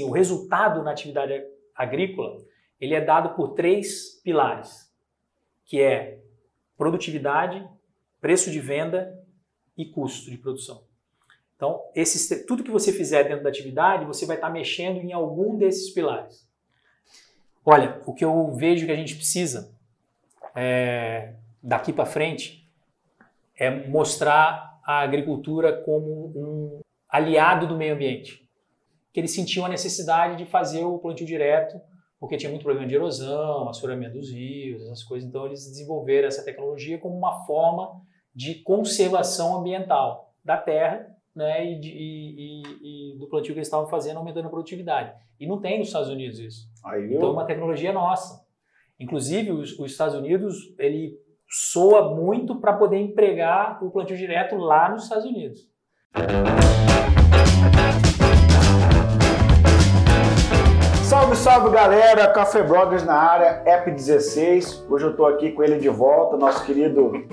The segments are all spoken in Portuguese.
O resultado na atividade agrícola ele é dado por três pilares, que é produtividade, preço de venda e custo de produção. Então, esses, tudo que você fizer dentro da atividade, você vai estar mexendo em algum desses pilares. Olha, o que eu vejo que a gente precisa é, daqui para frente é mostrar a agricultura como um aliado do meio ambiente. Que eles sentiam a necessidade de fazer o plantio direto, porque tinha muito problema de erosão, assoreamento dos rios, essas coisas. Então, eles desenvolveram essa tecnologia como uma forma de conservação ambiental da terra né, e, de, e, e, do plantio que eles estavam fazendo, aumentando a produtividade. E não tem nos Estados Unidos isso. Aí, então, é uma tecnologia nossa. Inclusive, os, os Estados Unidos, ele soa muito para poder empregar o plantio direto lá nos Estados Unidos. Salve, salve galera, Café Bloggers na área, App 16. Hoje eu tô aqui com ele de volta, nosso querido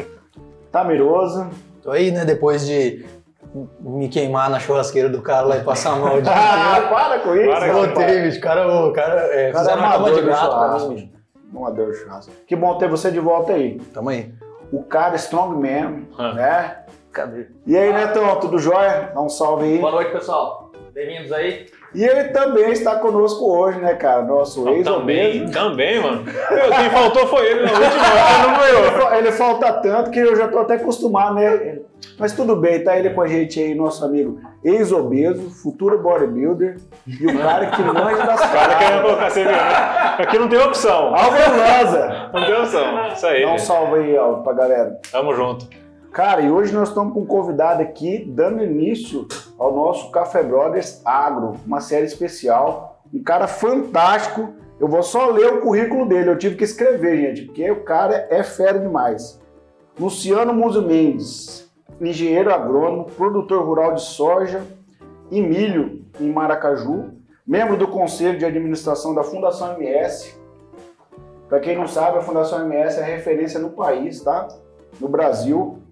Tamiroso. Tô aí, né, depois de me queimar na churrasqueira do cara lá e passar mal de Ah, para com isso. Para, Voltei, bicho. Cara, o cara, é, cara fizeram é uma cama de gato pra mim, bicho. Não adoro churrasco. Que bom ter você de volta aí. Tamo aí. O cara Strongman, ah. né? Cadê? E aí, Netão, tudo jóia? Dá um salve aí. Boa noite, pessoal. Bem-vindos aí. E ele também está conosco hoje, né, cara? Nosso ex Também, também, mano. Meu, quem faltou foi ele na última, não foi eu. Ele falta tanto que eu já tô até acostumado, né? Mas tudo bem, tá ele com a gente aí, nosso amigo ex-obeso, futuro bodybuilder e o cara que manja das caras. querendo colocar você né? Aqui não tem opção. Álvaro Lanza. Não tem opção. Isso aí. Dá um salve aí, Álvaro, pra galera. Tamo junto. Cara, e hoje nós estamos com um convidado aqui dando início ao nosso Café Brothers Agro, uma série especial. Um cara fantástico. Eu vou só ler o currículo dele, eu tive que escrever, gente, porque o cara é fera demais. Luciano Muso Mendes, engenheiro agrônomo, produtor rural de soja e milho em Maracaju, membro do Conselho de Administração da Fundação MS. Para quem não sabe, a Fundação MS é referência no país, tá? No Brasil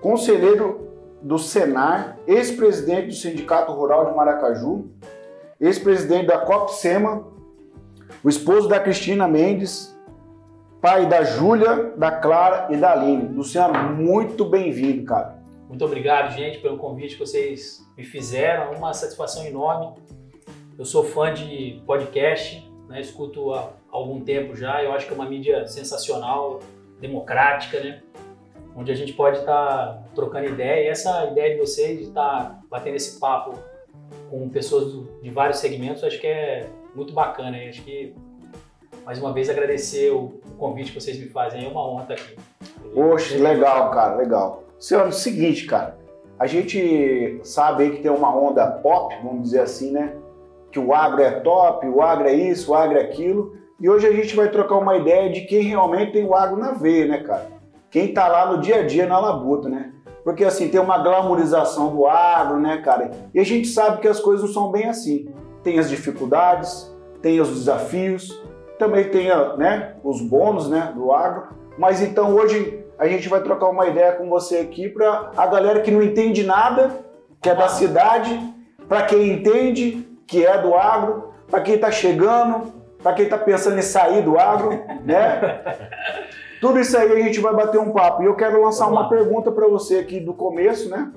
conselheiro do Senar, ex-presidente do Sindicato Rural de Maracaju, ex-presidente da COPSEMA, o esposo da Cristina Mendes, pai da Júlia, da Clara e da Aline. Luciano, muito bem-vindo, cara. Muito obrigado, gente, pelo convite que vocês me fizeram. É uma satisfação enorme. Eu sou fã de podcast, né? escuto há algum tempo já. Eu acho que é uma mídia sensacional, democrática, né? Onde a gente pode estar tá trocando ideia. E essa ideia de vocês de estar tá batendo esse papo com pessoas de vários segmentos, acho que é muito bacana. Acho que, mais uma vez, agradecer o convite que vocês me fazem. É uma honra estar aqui. Poxa, legal, cara, legal. Senhor, é o seguinte, cara. A gente sabe que tem uma onda pop, vamos dizer assim, né? Que o agro é top, o agro é isso, o agro é aquilo. E hoje a gente vai trocar uma ideia de quem realmente tem o agro na veia, né, cara? Quem está lá no dia a dia na labuta, né? Porque assim, tem uma glamorização do agro, né, cara? E a gente sabe que as coisas não são bem assim. Tem as dificuldades, tem os desafios, também tem né, os bônus né, do agro. Mas então hoje a gente vai trocar uma ideia com você aqui para a galera que não entende nada, que é da cidade, para quem entende, que é do agro, para quem está chegando, para quem está pensando em sair do agro, né? Tudo isso aí a gente vai bater um papo. E eu quero lançar uma pergunta para você aqui do começo, né?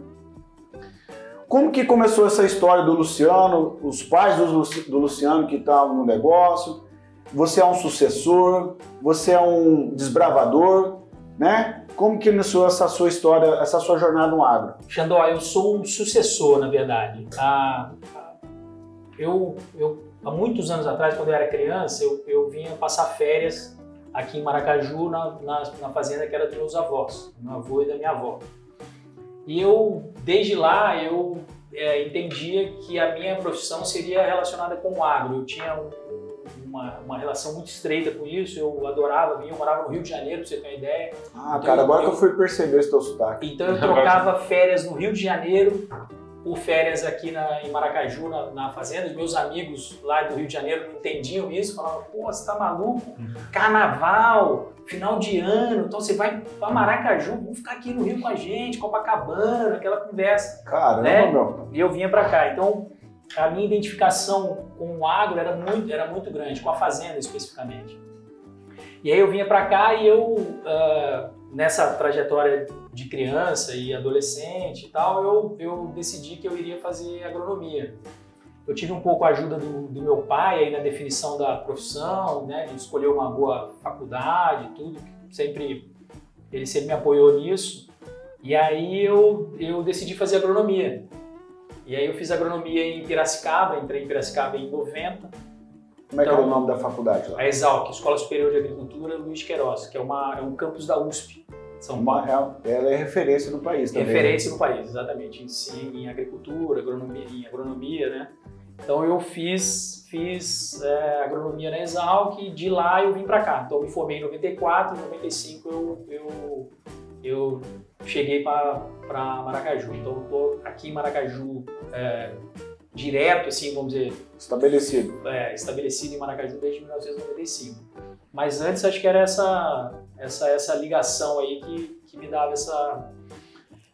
Como que começou essa história do Luciano, os pais do, Luciano que estavam no negócio? Você é um sucessor, você é um desbravador, né? Como que iniciou essa sua história, essa sua jornada no agro? Xandó, eu sou um sucessor, na verdade. Ah, eu, eu, há muitos anos atrás, quando eu era criança, eu, eu vinha passar férias aqui em Maracaju, na, na, na fazenda que era dos meus avós, do meu avô e da minha avó. E eu, desde lá, eu é, entendia que a minha profissão seria relacionada com o agro. Eu tinha um, uma, uma, relação muito estreita com isso, eu adorava vir, eu morava no Rio de Janeiro, pra você ter uma ideia. Ah, então, cara, agora eu, que eu fui perceber esse teu sotaque. Então eu trocava férias no Rio de Janeiro por férias aqui na, em Maracaju, na, na, fazenda. Os meus amigos lá do Rio de Janeiro não entendiam isso, falavam, pô, você tá maluco? Uhum. Carnaval, final de ano, então você vai para Maracaju, vamos ficar aqui no Rio com a gente, Copacabana, aquela conversa. Caramba, né? meu. E eu vinha para cá. Então, a minha identificação com o agro era muito, era muito grande, com a fazenda especificamente. E aí eu vinha para cá e eu, uh, nessa trajetória de criança e adolescente e tal, eu, eu decidi que eu iria fazer agronomia. Eu tive um pouco a ajuda do, do meu pai aí na definição da profissão, né, de escolher uma boa faculdade, tudo. Sempre ele sempre me apoiou nisso. E aí eu, eu decidi fazer agronomia. E aí eu fiz agronomia em Piracicaba, entrei em Piracicaba em 90. Como é que é Então, o nome da faculdade lá? A Exalc, Escola Superior de Agricultura Luiz Queiroz, que é, uma, é um campus da USP, São. Uma, ela é referência no país também. né? Referência no país, exatamente. Ensino em agricultura, agronomia, em agronomia, né? Então eu fiz, fiz é, agronomia na Exalc e de lá eu vim para cá. Então eu me formei em 94, em 95 eu, eu, eu cheguei para Maracaju. Então eu tô aqui em Maracaju é, direto, assim, vamos dizer, Estabelecido. é, estabelecido em Maracaju desde 1995. Mas antes acho que era essa, essa, essa ligação aí que, que me dava essa.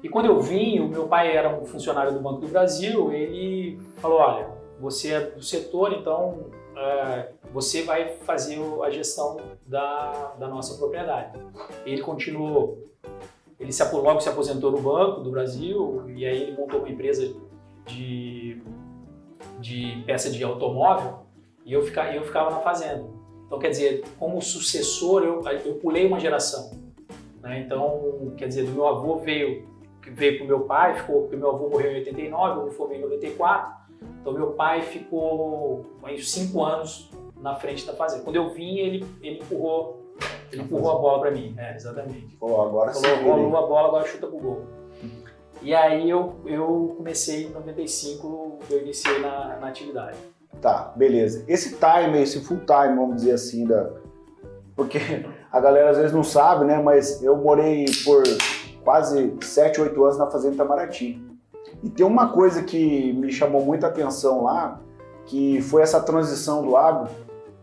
E quando eu vim, o meu pai era um funcionário do Banco do Brasil, ele falou: olha, você é do setor, então é, você vai fazer a gestão da, da nossa propriedade. Ele continuou, ele se, logo se aposentou no Banco do Brasil e aí ele montou uma empresa de de peça de automóvel e eu ficava, eu ficava na fazenda. Então, quer dizer, como sucessor, eu, eu pulei uma geração. né? Então, quer dizer, do meu avô veio veio para o meu pai, ficou, porque meu avô morreu em 89, eu me formei em 94. Então, meu pai ficou uns cinco anos na frente da fazenda. Quando eu vim, ele, ele empurrou, ele empurrou a bola para mim. É, exatamente. Pô, agora sim. Falou, virei. rolou a bola, agora chuta pro gol. E aí eu, eu comecei em 95, eu iniciei na, na atividade. Tá, beleza. Esse time, esse full time, vamos dizer assim, da... porque a galera às vezes não sabe, né? Mas eu morei por quase 7, 8 anos na Fazenda Itamaraty. E tem uma coisa que me chamou muita atenção lá, que foi essa transição do agro,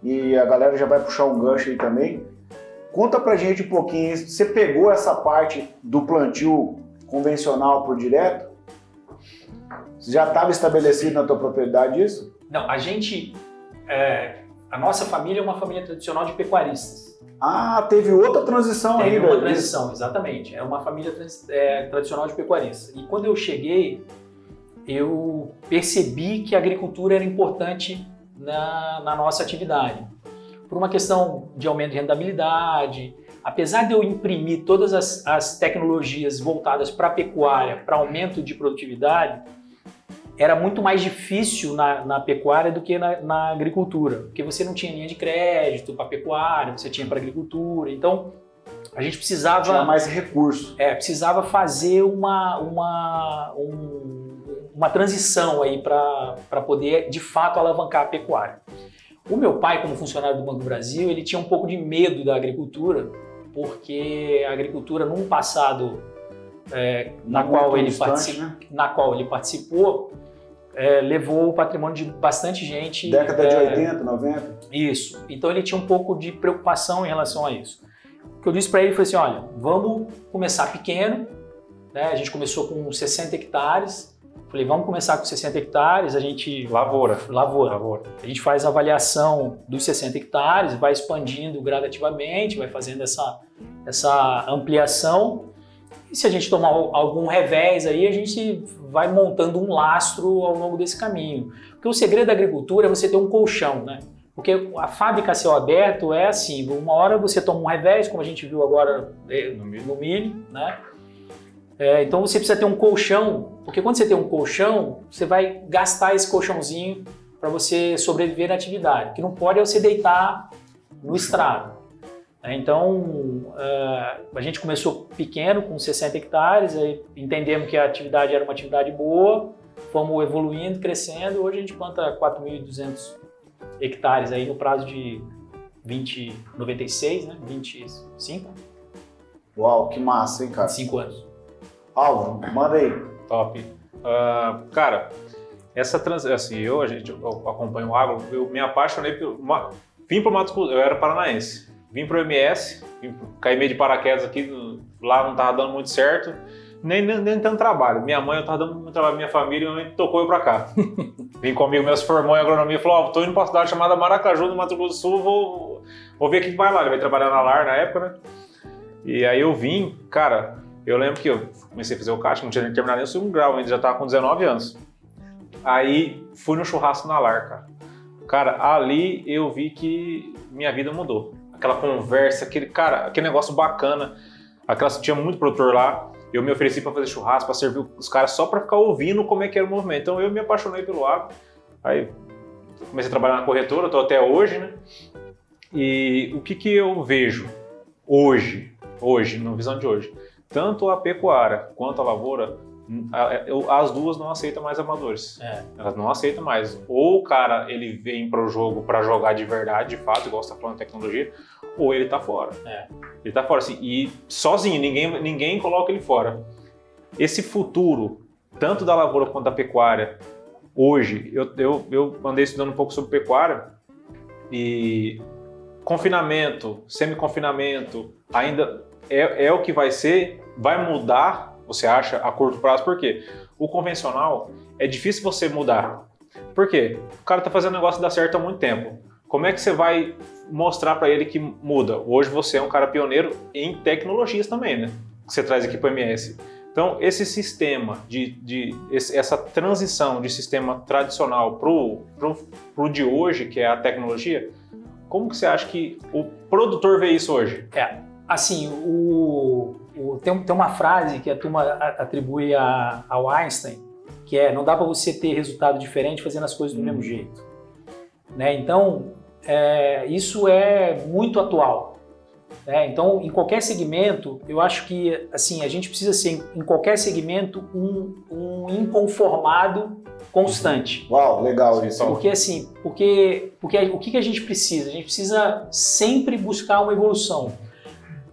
e a galera já vai puxar um gancho aí também. Conta pra gente um pouquinho, você pegou essa parte do plantio convencional por direto? Já estava estabelecido na tua propriedade isso? Não, a gente. é, a nossa família é uma família tradicional de pecuaristas. Ah, teve outra transição Teve ainda. uma transição, exatamente. É uma família trans- é, tradicional de pecuaristas. E quando eu cheguei, eu percebi que a agricultura era importante na, na nossa atividade. Por uma questão de aumento de rentabilidade, apesar de eu imprimir todas as, as tecnologias voltadas para a pecuária, para aumento de produtividade, era muito mais difícil na, na pecuária do que na, na agricultura, porque você não tinha linha de crédito para pecuária, você tinha para agricultura, então a gente precisava Tinha mais recurso. é, precisava fazer uma, uma, um- uma transição aí para poder de fato alavancar a pecuária. O meu pai, como funcionário do Banco do Brasil, ele tinha um pouco de medo da agricultura, porque a agricultura, num passado é, na, qual ele né? na qual ele participou, é, levou o patrimônio de bastante gente. Década de é, 80, 90. isso. Então ele tinha um pouco de preocupação em relação a isso. O que eu disse para ele foi assim, olha, vamos começar pequeno, né? A gente começou com 60 hectares. Falei, vamos começar com 60 hectares, a gente Lavoura. lavoura. Lavoura. A gente faz a avaliação dos 60 hectares, vai expandindo gradativamente, vai fazendo essa, essa ampliação. E se a gente tomar algum revés aí, a gente vai montando um lastro ao longo desse caminho. Porque o segredo da agricultura é você ter um colchão, né? Porque a fábrica a céu aberto é assim, uma hora você toma um revés, como a gente viu agora eh, No milho. né? É, então você precisa ter um colchão, porque quando você tem um colchão, você vai gastar esse colchãozinho para você sobreviver na atividade. O que não pode é você deitar no estrado. Né? Então é, a gente começou pequeno, com 60 hectares, aí entendemos que a atividade era uma atividade boa, fomos evoluindo, crescendo. Hoje a gente planta 4.200 hectares aí no prazo de 20, 96, né? 25, Uau, que massa, hein, cara? 25 anos. Álvaro, manda aí. Top. Ah, cara, essa trans... assim, eu, a gente, eu acompanho o agro, eu me apaixonei por uma... Vim pro Mato Grosso, eu era paranaense. Vim pro MS, vim caí meio de paraquedas aqui, lá não tava dando muito certo. nem, nem, nem tanto trabalho. Minha mãe, eu tava dando muito trabalho minha família minha mãe tocou eu pra cá. Vim comigo, meu se formou em agronomia falou: Ó, tô indo pra uma cidade chamada Maracaju, no Mato Grosso do Sul, vou, vou ver o que que vai lá. Ele vai trabalhar na LAR na época, né? E aí eu vim, cara, eu lembro que eu comecei a fazer o caixa, não tinha nem terminado nem o segundo grau, ainda já tava com 19 anos. Aí fui no churrasco na LAR, cara. Cara, ali eu vi que minha vida mudou. Aquela conversa, aquele, cara, aquele negócio bacana. Aquela, tinha muito produtor lá. Eu me ofereci para fazer churrasco, para servir os caras só para ficar ouvindo como é que era o movimento. Então eu me apaixonei pelo agro. Aí comecei a trabalhar na corretora, estou até hoje, né? E o que, que eu vejo hoje, hoje, na visão de hoje? Tanto a pecuária quanto a lavoura as duas não aceitam mais amadores. É. Elas não aceitam mais. Ou o cara ele vem para o jogo para jogar de verdade, de fato, igual você tá falando de tecnologia, ou ele tá fora. É. Ele tá fora assim, e sozinho, ninguém, ninguém coloca ele fora. Esse futuro, tanto da lavoura quanto da pecuária, hoje, eu, eu, eu andei estudando um pouco sobre pecuária e confinamento, semi-confinamento, ainda é, é o que vai ser, vai mudar você acha a curto prazo, por quê? O convencional é difícil você mudar. Por quê? O cara está fazendo negócio dar certo há muito tempo. Como é que você vai mostrar para ele que muda? Hoje você é um cara pioneiro em tecnologias também, né? Que você traz aqui para o MS. Então, esse sistema de, de essa transição de sistema tradicional para o de hoje, que é a tecnologia, como que você acha que o produtor vê isso hoje? É, assim, o, o, tem, tem, uma frase que a turma atribui a, ao Einstein, que é não dá para você ter resultado diferente fazendo as coisas do hum. mesmo jeito. Né? Então, é, isso é muito atual. Né? Então, em qualquer segmento, eu acho que assim a gente precisa ser, em qualquer segmento, um, um inconformado constante. Uau, legal isso. Porque assim, porque, porque o que a gente precisa? A gente precisa sempre buscar uma evolução.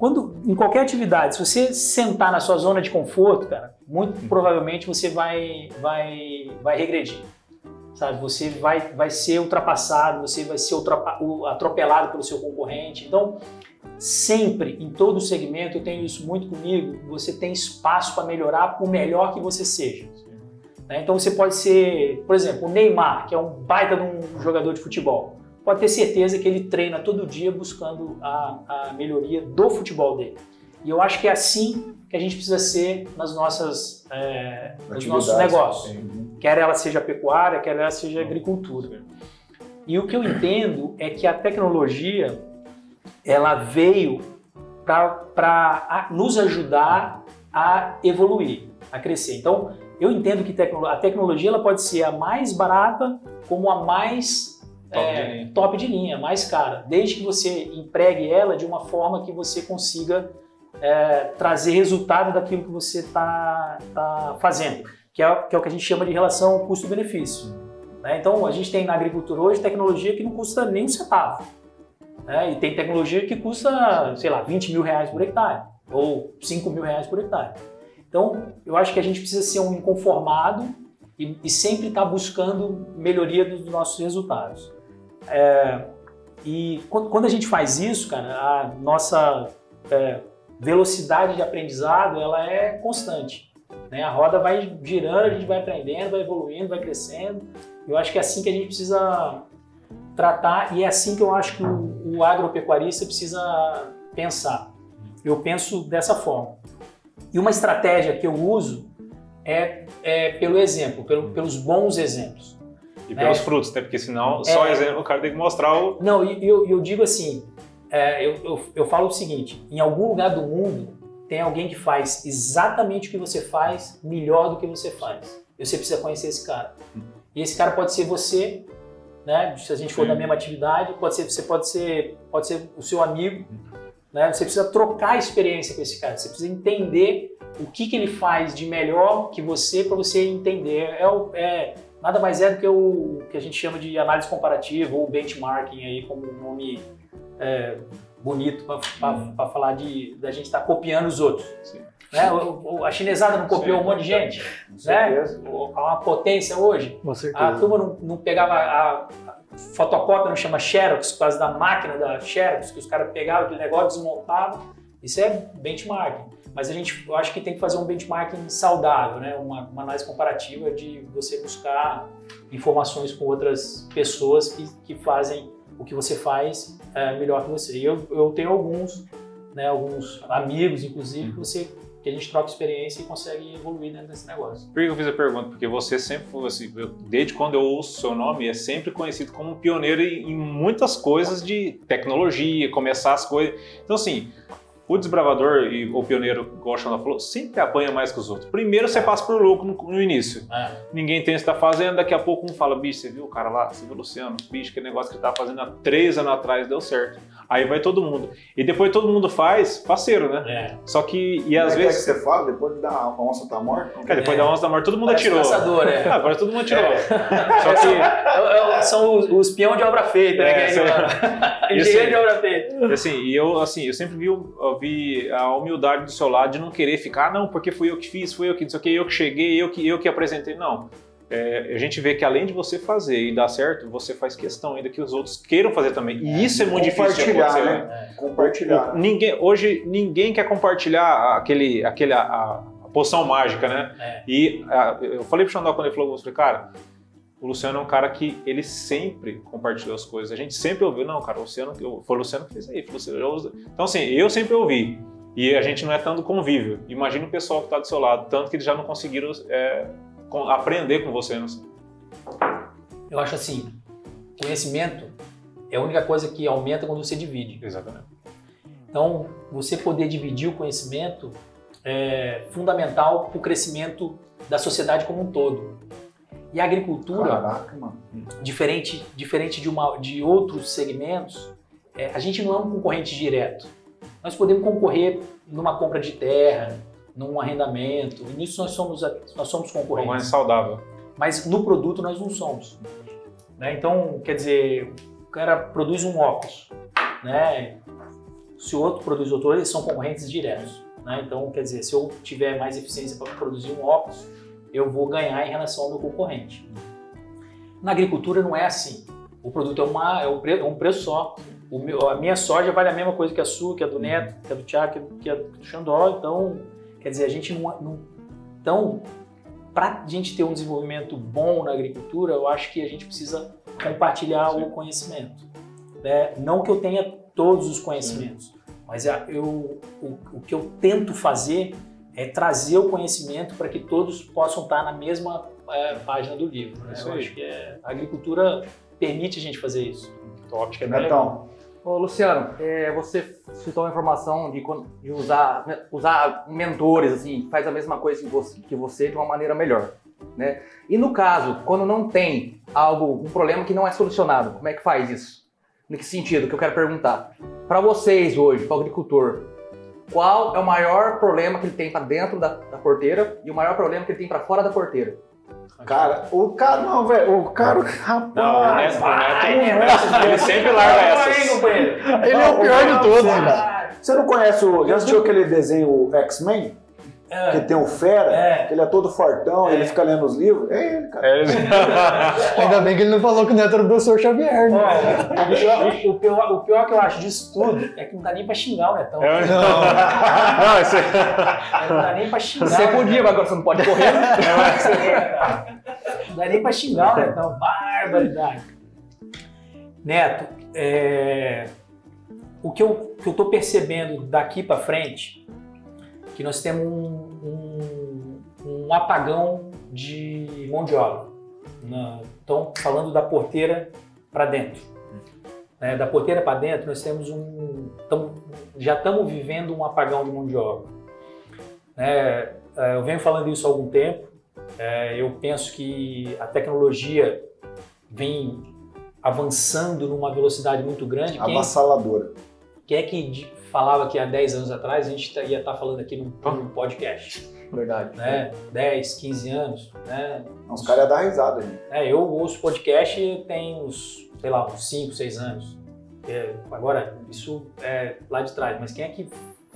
Quando, em qualquer atividade, se você sentar na sua zona de conforto, cara, muito uhum. provavelmente você vai, vai, vai regredir. Sabe? Você vai, vai ser ultrapassado, você vai ser atropelado pelo seu concorrente. Então, sempre, em todo segmento, eu tenho isso muito comigo, você tem espaço para melhorar por melhor que você seja. Né? Então você pode ser, por exemplo, o Neymar, que é um baita de um jogador de futebol pode ter certeza que ele treina todo dia buscando a, a melhoria do futebol dele. E eu acho que é assim que a gente precisa ser nas nossas, é, nos nossos negócios. Sim. Quer ela seja pecuária, quer ela seja agricultura. E o que eu entendo é que a tecnologia ela veio para nos ajudar a evoluir, a crescer. Então, eu entendo que a tecnologia ela pode ser a mais barata como a mais top, é, de linha. top de linha, mais cara, desde que você empregue ela de uma forma que você consiga é, trazer resultado daquilo que você está tá fazendo, que é, que é o que a gente chama de relação custo-benefício. Né? Então, a gente tem na agricultura hoje tecnologia que não custa nem um centavo. Né? E tem tecnologia que custa, sei lá, 20 mil reais por hectare, ou 5 mil reais por hectare. Então, eu acho que a gente precisa ser um inconformado e, e sempre estar tá buscando melhoria dos nossos resultados. É, e quando, quando, a gente faz isso, cara, a nossa é, velocidade de aprendizado ela é constante. Né? A roda vai girando, a gente vai aprendendo, vai evoluindo, vai crescendo. Eu acho que é assim que a gente precisa tratar e é assim que eu acho que o, o agropecuarista precisa pensar. Eu penso dessa forma. E uma estratégia que eu uso é, é pelo exemplo, pelo, pelos bons exemplos. E pelos é. frutos, né? Porque senão, só é, exemplo, o cara tem que mostrar o. Não, e eu, eu, digo assim: é, eu, eu, eu falo o seguinte: em algum lugar do mundo tem alguém que faz exatamente o que você faz melhor do que você faz. E você precisa conhecer esse cara. E esse cara pode ser você, né? Se a gente for Sim. da mesma atividade, pode ser, você pode ser, pode ser o seu amigo, né? Você precisa trocar experiência com esse cara. Você precisa entender o que, que ele faz de melhor que você para você entender. É, é, nada mais é do que o que a gente chama de análise comparativa ou benchmarking aí como um nome é, bonito para falar de da gente estar tá copiando os outros. Sim. Né? O, a chinesada não copiou Sim. um monte de gente, né? Uma potência hoje. Com certeza. A turma não, não pegava a, a fotocópia, não chama Xerox, por causa da máquina da Xerox, que os caras pegavam aquele negócio, desmontavam. Isso é benchmarking. Mas a gente, eu acho que tem que fazer um benchmarking saudável, né? uma, uma análise comparativa de você buscar informações com outras pessoas que, que fazem o que você faz é, melhor que você. E eu, eu tenho alguns, né, alguns amigos, inclusive, que você que a gente troca experiência e consegue evoluir dentro desse negócio. Por que eu fiz a pergunta? Porque você sempre foi assim, eu- desde quando eu ouço seu nome, é sempre conhecido como um pioneiro em em muitas coisas de tecnologia, começar as coisas. Então, assim, o desbravador e o pioneiro, igual a falou, sempre apanha mais que os outros. Primeiro você passa por louco no, no início. É. Ninguém tem o que está fazendo, daqui a pouco um fala, bicho, você viu o cara lá, você viu o Luciano? Bicho, que negócio que ele tá fazendo há três anos atrás deu certo. Aí vai todo mundo. E depois todo mundo faz, parceiro, né? É. Só que, e às Como é que vezes, você fala depois que dá a onça tá morta? cara, depois É. da onça da morte, todo mundo Parece atirou. caçador, é. Ah, agora todo mundo atirou. É. Só que, É, é, São os, os peão de obra feita, né? É. Esse- Engenheiro de obra feita. assim, e eu, assim, eu sempre vi, eu vi a humildade do seu lado de não querer ficar, "Ah, não, porque fui eu que fiz, fui eu que, não sei o que, eu que cheguei, eu que, eu que apresentei. Não. É, a gente vê que além de você fazer e dar certo, você faz questão ainda que os outros queiram fazer também. E isso é muito difícil de Compartilhar, acontecer, né? Compartilhar. Ninguém, hoje ninguém quer compartilhar aquele, aquele, a, a poção mágica, né? É. E a, eu falei pro Xandó quando ele falou, eu falei, cara, o Luciano é um cara que ele sempre compartilhou as coisas. A gente sempre ouviu, não, cara, o Luciano, eu- foi o Luciano que fez aí. foi o Luciano, então, assim, eu sempre ouvi. E a gente não é tanto convívio. Imagina o pessoal que está do seu lado, tanto que eles já não conseguiram é, aprender com você. Não sei. Eu acho assim, conhecimento é a única coisa que aumenta quando você divide. Exatamente. Então, você poder dividir o conhecimento é fundamental para o crescimento da sociedade como um todo. E a agricultura, Caraca, mano. diferente, diferente de, uma, de outros segmentos, é, a gente não é um concorrente direto. Nós podemos concorrer numa compra de terra, num arrendamento, nisso nós somos, nós somos Uma concorrentes. mais saudável. mas no produto nós não somos. Né? Então, quer dizer, o cara produz um óculos, né? se o outro produz outro, eles são concorrentes diretos. Né? Então, quer dizer, se eu tiver mais eficiência para produzir um óculos, eu vou ganhar em relação ao meu concorrente. Na agricultura não é assim. O produto é, uma, é, um, pre- é um preço só. O meu- a minha soja vale a mesma coisa que a sua, que a do Neto, que a do Tiago, que a do- que a do Xandó. Então, quer dizer, a gente não. não então, para a gente ter um desenvolvimento bom na agricultura, eu acho que a gente precisa compartilhar Sim. o conhecimento. né? Não que eu tenha todos os conhecimentos, mas a- eu, o, o que eu tento fazer é trazer o conhecimento para que todos possam estar na mesma é, página do livro. né? Eu acho que é- a agricultura permite a gente fazer isso. Top. Acho que é bem legal. Ô, Luciano, é, você citou a informação de, de usar, usar mentores, assim, faz a mesma coisa que você, que você de uma maneira melhor, né? E no caso, quando não tem algo, um problema que não é solucionado, como é que faz isso? Em que sentido? Que eu quero perguntar. Para vocês hoje, para o agricultor, qual é o maior problema que ele tem para dentro da, da porteira e o maior problema que ele tem para fora da porteira? Cara, o cara, não, velho, o cara, rapaz. Não, o Neto, o vai, Neto, Neto. ele sempre larga essas. Ele é o pior de todos, cara. Você não conhece o. Já assistiu aquele desenho o Que É, tem o Fera, É. que ele é todo fortão, É. ele fica lendo os livros. É ele, cara. É, ele- Ainda bem que ele não falou que o Neto era o professor Xavier, né? O, pior, o, pior, o pior que eu acho disso tudo é que não dá nem pra xingar o Netão. É, não, isso é- Não dá nem pra xingar. Você o Netão. podia, mas agora você não pode correr. né? Não dá nem pra xingar o Netão. Barbaridade. Neto, é, o que eu, que eu tô percebendo daqui pra frente, que nós temos um, um- um apagão de mão de obra. Então, falando da porteira para dentro. né, da porteira para dentro, nós temos um. tamo- já estamos vivendo um apagão de mão de obra. Né, é, eu venho falando isso há algum tempo. é, eu penso que a tecnologia vem avançando numa velocidade muito grande. Avassaladora. quem é que falava que há 10 anos atrás a gente tá- ia estar falando aqui num, num podcast? Verdade. Né? 10, 15 anos. Né? Os caras iam dar risada, gente. É, eu ouço podcast tem uns, sei lá, uns 5, 6 anos. É, agora, isso é lá de trás, mas quem é que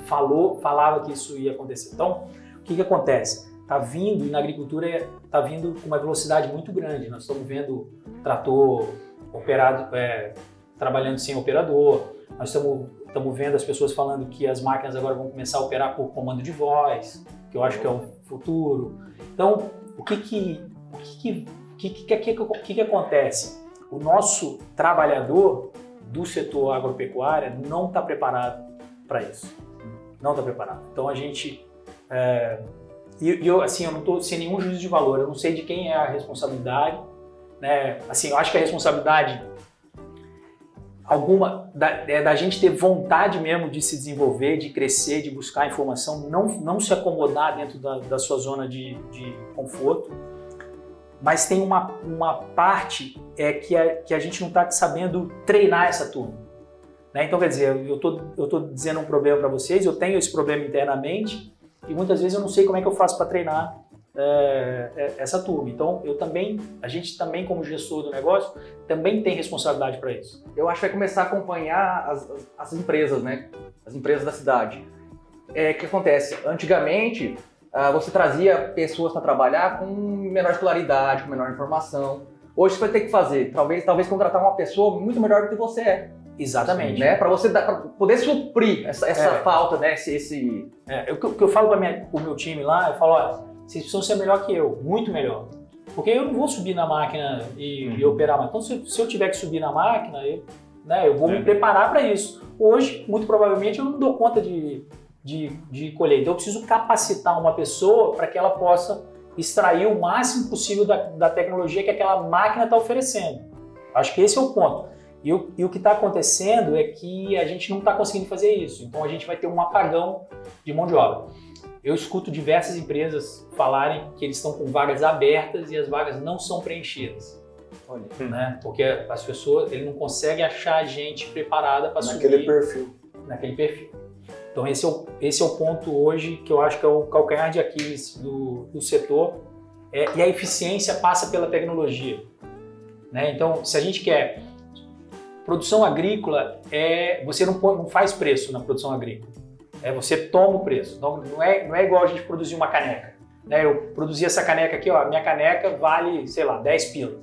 falou, falava que isso ia acontecer? Então, o que, que acontece? Está vindo, e na agricultura está vindo com uma velocidade muito grande. Nós estamos vendo trator operado, é, trabalhando sem operador, nós estamos estamos vendo as pessoas falando que as máquinas agora vão começar a operar por comando de voz, que eu acho que é o futuro. Então, o que que, o que, que, que, que, que, que, acontece? O nosso trabalhador do setor agropecuário não está preparado para isso. Não está preparado. Então, a gente... É, e eu, assim, eu não estou sem nenhum juízo de valor, eu não sei de quem é a responsabilidade, né? Assim, eu acho que a responsabilidade alguma da, é da gente ter vontade mesmo de se desenvolver, de crescer, de buscar informação, não, não se acomodar dentro da, da sua zona de, de conforto. Mas tem uma, uma parte é que a, que a gente não está sabendo treinar essa turma. Né? Então, quer dizer, eu tô, estou tô dizendo um problema para vocês, eu tenho esse problema internamente e muitas vezes eu não sei como é que eu faço para treinar é, é, essa turma. Então, eu também, a gente também como gestor do negócio, também tem responsabilidade para isso. Eu acho que vai começar a acompanhar as, as, as empresas, né? As empresas da cidade. É, o que acontece? Antigamente, ah, você trazia pessoas para trabalhar com menor escolaridade, com menor informação. Hoje você vai ter que fazer, talvez, talvez contratar uma pessoa muito melhor do que você é. Exatamente. Né? Para você dar, pra poder suprir essa, essa É. falta, né? Esse, esse- É, o que eu- eu falo para o meu time lá, eu falo, olha, vocês precisam ser melhor que eu, muito melhor. Porque eu não vou subir na máquina e, e operar mais. Então, se, se eu tiver que subir na máquina, eu, né, eu vou É. me preparar para isso. Hoje, muito provavelmente, eu não dou conta de, de, de colher. Então, eu preciso capacitar uma pessoa para que ela possa extrair o máximo possível da, da tecnologia que aquela máquina está oferecendo. Acho que esse é o ponto. E o, e o que está acontecendo é que a gente não está conseguindo fazer isso. Então, a gente vai ter um apagão de mão de obra. Eu escuto diversas empresas falarem que eles estão com vagas abertas e as vagas não são preenchidas. Olha. Né? Porque as pessoas, ele não consegue achar gente preparada para Naquele subir perfil. naquele perfil. Então esse é, o, esse é o ponto hoje que eu acho que é o calcanhar de Aquiles do, do setor É, e a eficiência passa pela tecnologia. Né? Então, se a gente quer produção agrícola, é você não, põe- não faz preço na produção agrícola. É você toma o preço. Então, não é, não é igual a gente produzir uma caneca. Né? Eu produzi essa caneca aqui, ó, a minha caneca vale, sei lá, 10 pila.